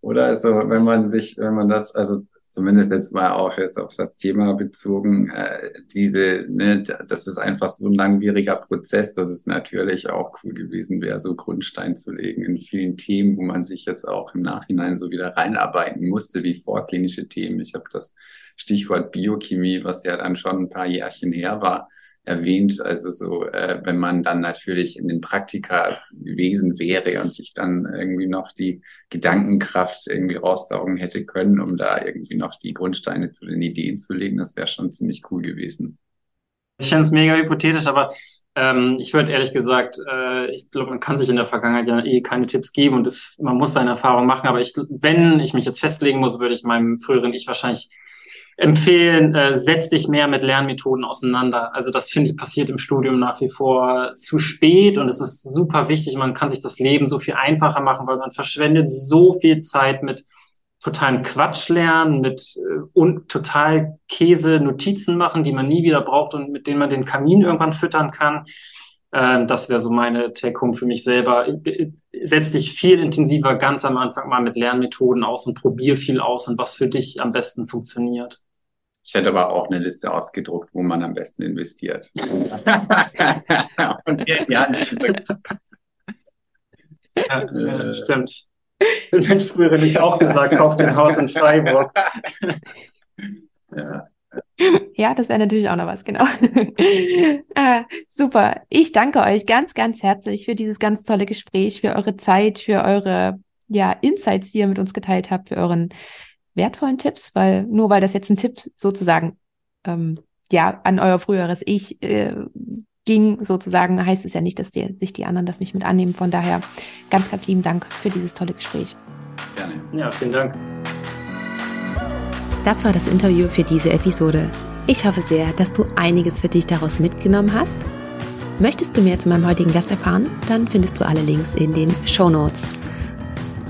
oder also, wenn man sich, wenn man das, also zumindest jetzt mal auch jetzt auf das Thema bezogen, äh, diese, ne, das ist einfach so ein langwieriger Prozess, dass es natürlich auch cool gewesen wäre, so Grundstein zu legen in vielen Themen, wo man sich jetzt auch im Nachhinein so wieder reinarbeiten musste, wie vorklinische Themen. Ich habe das Stichwort Biochemie, was ja dann schon ein paar Jährchen her war, erwähnt. Also so, äh, wenn man dann natürlich in den Praktika gewesen wäre und sich dann irgendwie noch die Gedankenkraft irgendwie raussaugen hätte können, um da irgendwie noch die Grundsteine zu den Ideen zu legen, das wäre schon ziemlich cool gewesen. Ich finde es mega hypothetisch, aber ähm, ich würde ehrlich gesagt, äh, ich glaube, man kann sich in der Vergangenheit ja eh keine Tipps geben und das, man muss seine Erfahrung machen. Aber ich, wenn ich mich jetzt festlegen muss, würde ich meinem früheren Ich wahrscheinlich empfehlen, äh, setz dich mehr mit Lernmethoden auseinander. Also das finde ich passiert im Studium nach wie vor zu spät und es ist super wichtig. Man kann sich das Leben so viel einfacher machen, weil man verschwendet so viel Zeit mit totalen Quatsch lernen, mit äh, und total Käse Notizen machen, die man nie wieder braucht und mit denen man den Kamin irgendwann füttern kann. Ähm, das wäre so meine Take-Home für mich selber. Setz dich viel intensiver ganz am Anfang mal mit Lernmethoden aus und probier viel aus und was für dich am besten funktioniert. Ich hätte aber auch eine Liste ausgedruckt, wo man am besten investiert. Und ja, ja, Ja, ja, stimmt. Wenn früher nicht auch gesagt, kauft ein Haus in Freiburg. ja. Ja, das wäre natürlich auch noch was, genau. äh, super. Ich danke euch ganz, ganz herzlich für dieses ganz tolle Gespräch, für eure Zeit, für eure ja, Insights, die ihr mit uns geteilt habt, für euren wertvollen Tipps, weil nur weil das jetzt ein Tipp sozusagen ähm, ja an euer früheres Ich äh, ging, sozusagen, heißt es ja nicht, dass die, sich die anderen das nicht mit annehmen. Von daher ganz, ganz lieben Dank für dieses tolle Gespräch. Gerne. Ja, vielen Dank. Das war das Interview für diese Episode. Ich hoffe sehr, dass du einiges für dich daraus mitgenommen hast. Möchtest du mehr zu meinem heutigen Gast erfahren? Dann findest du alle Links in den Show Notes.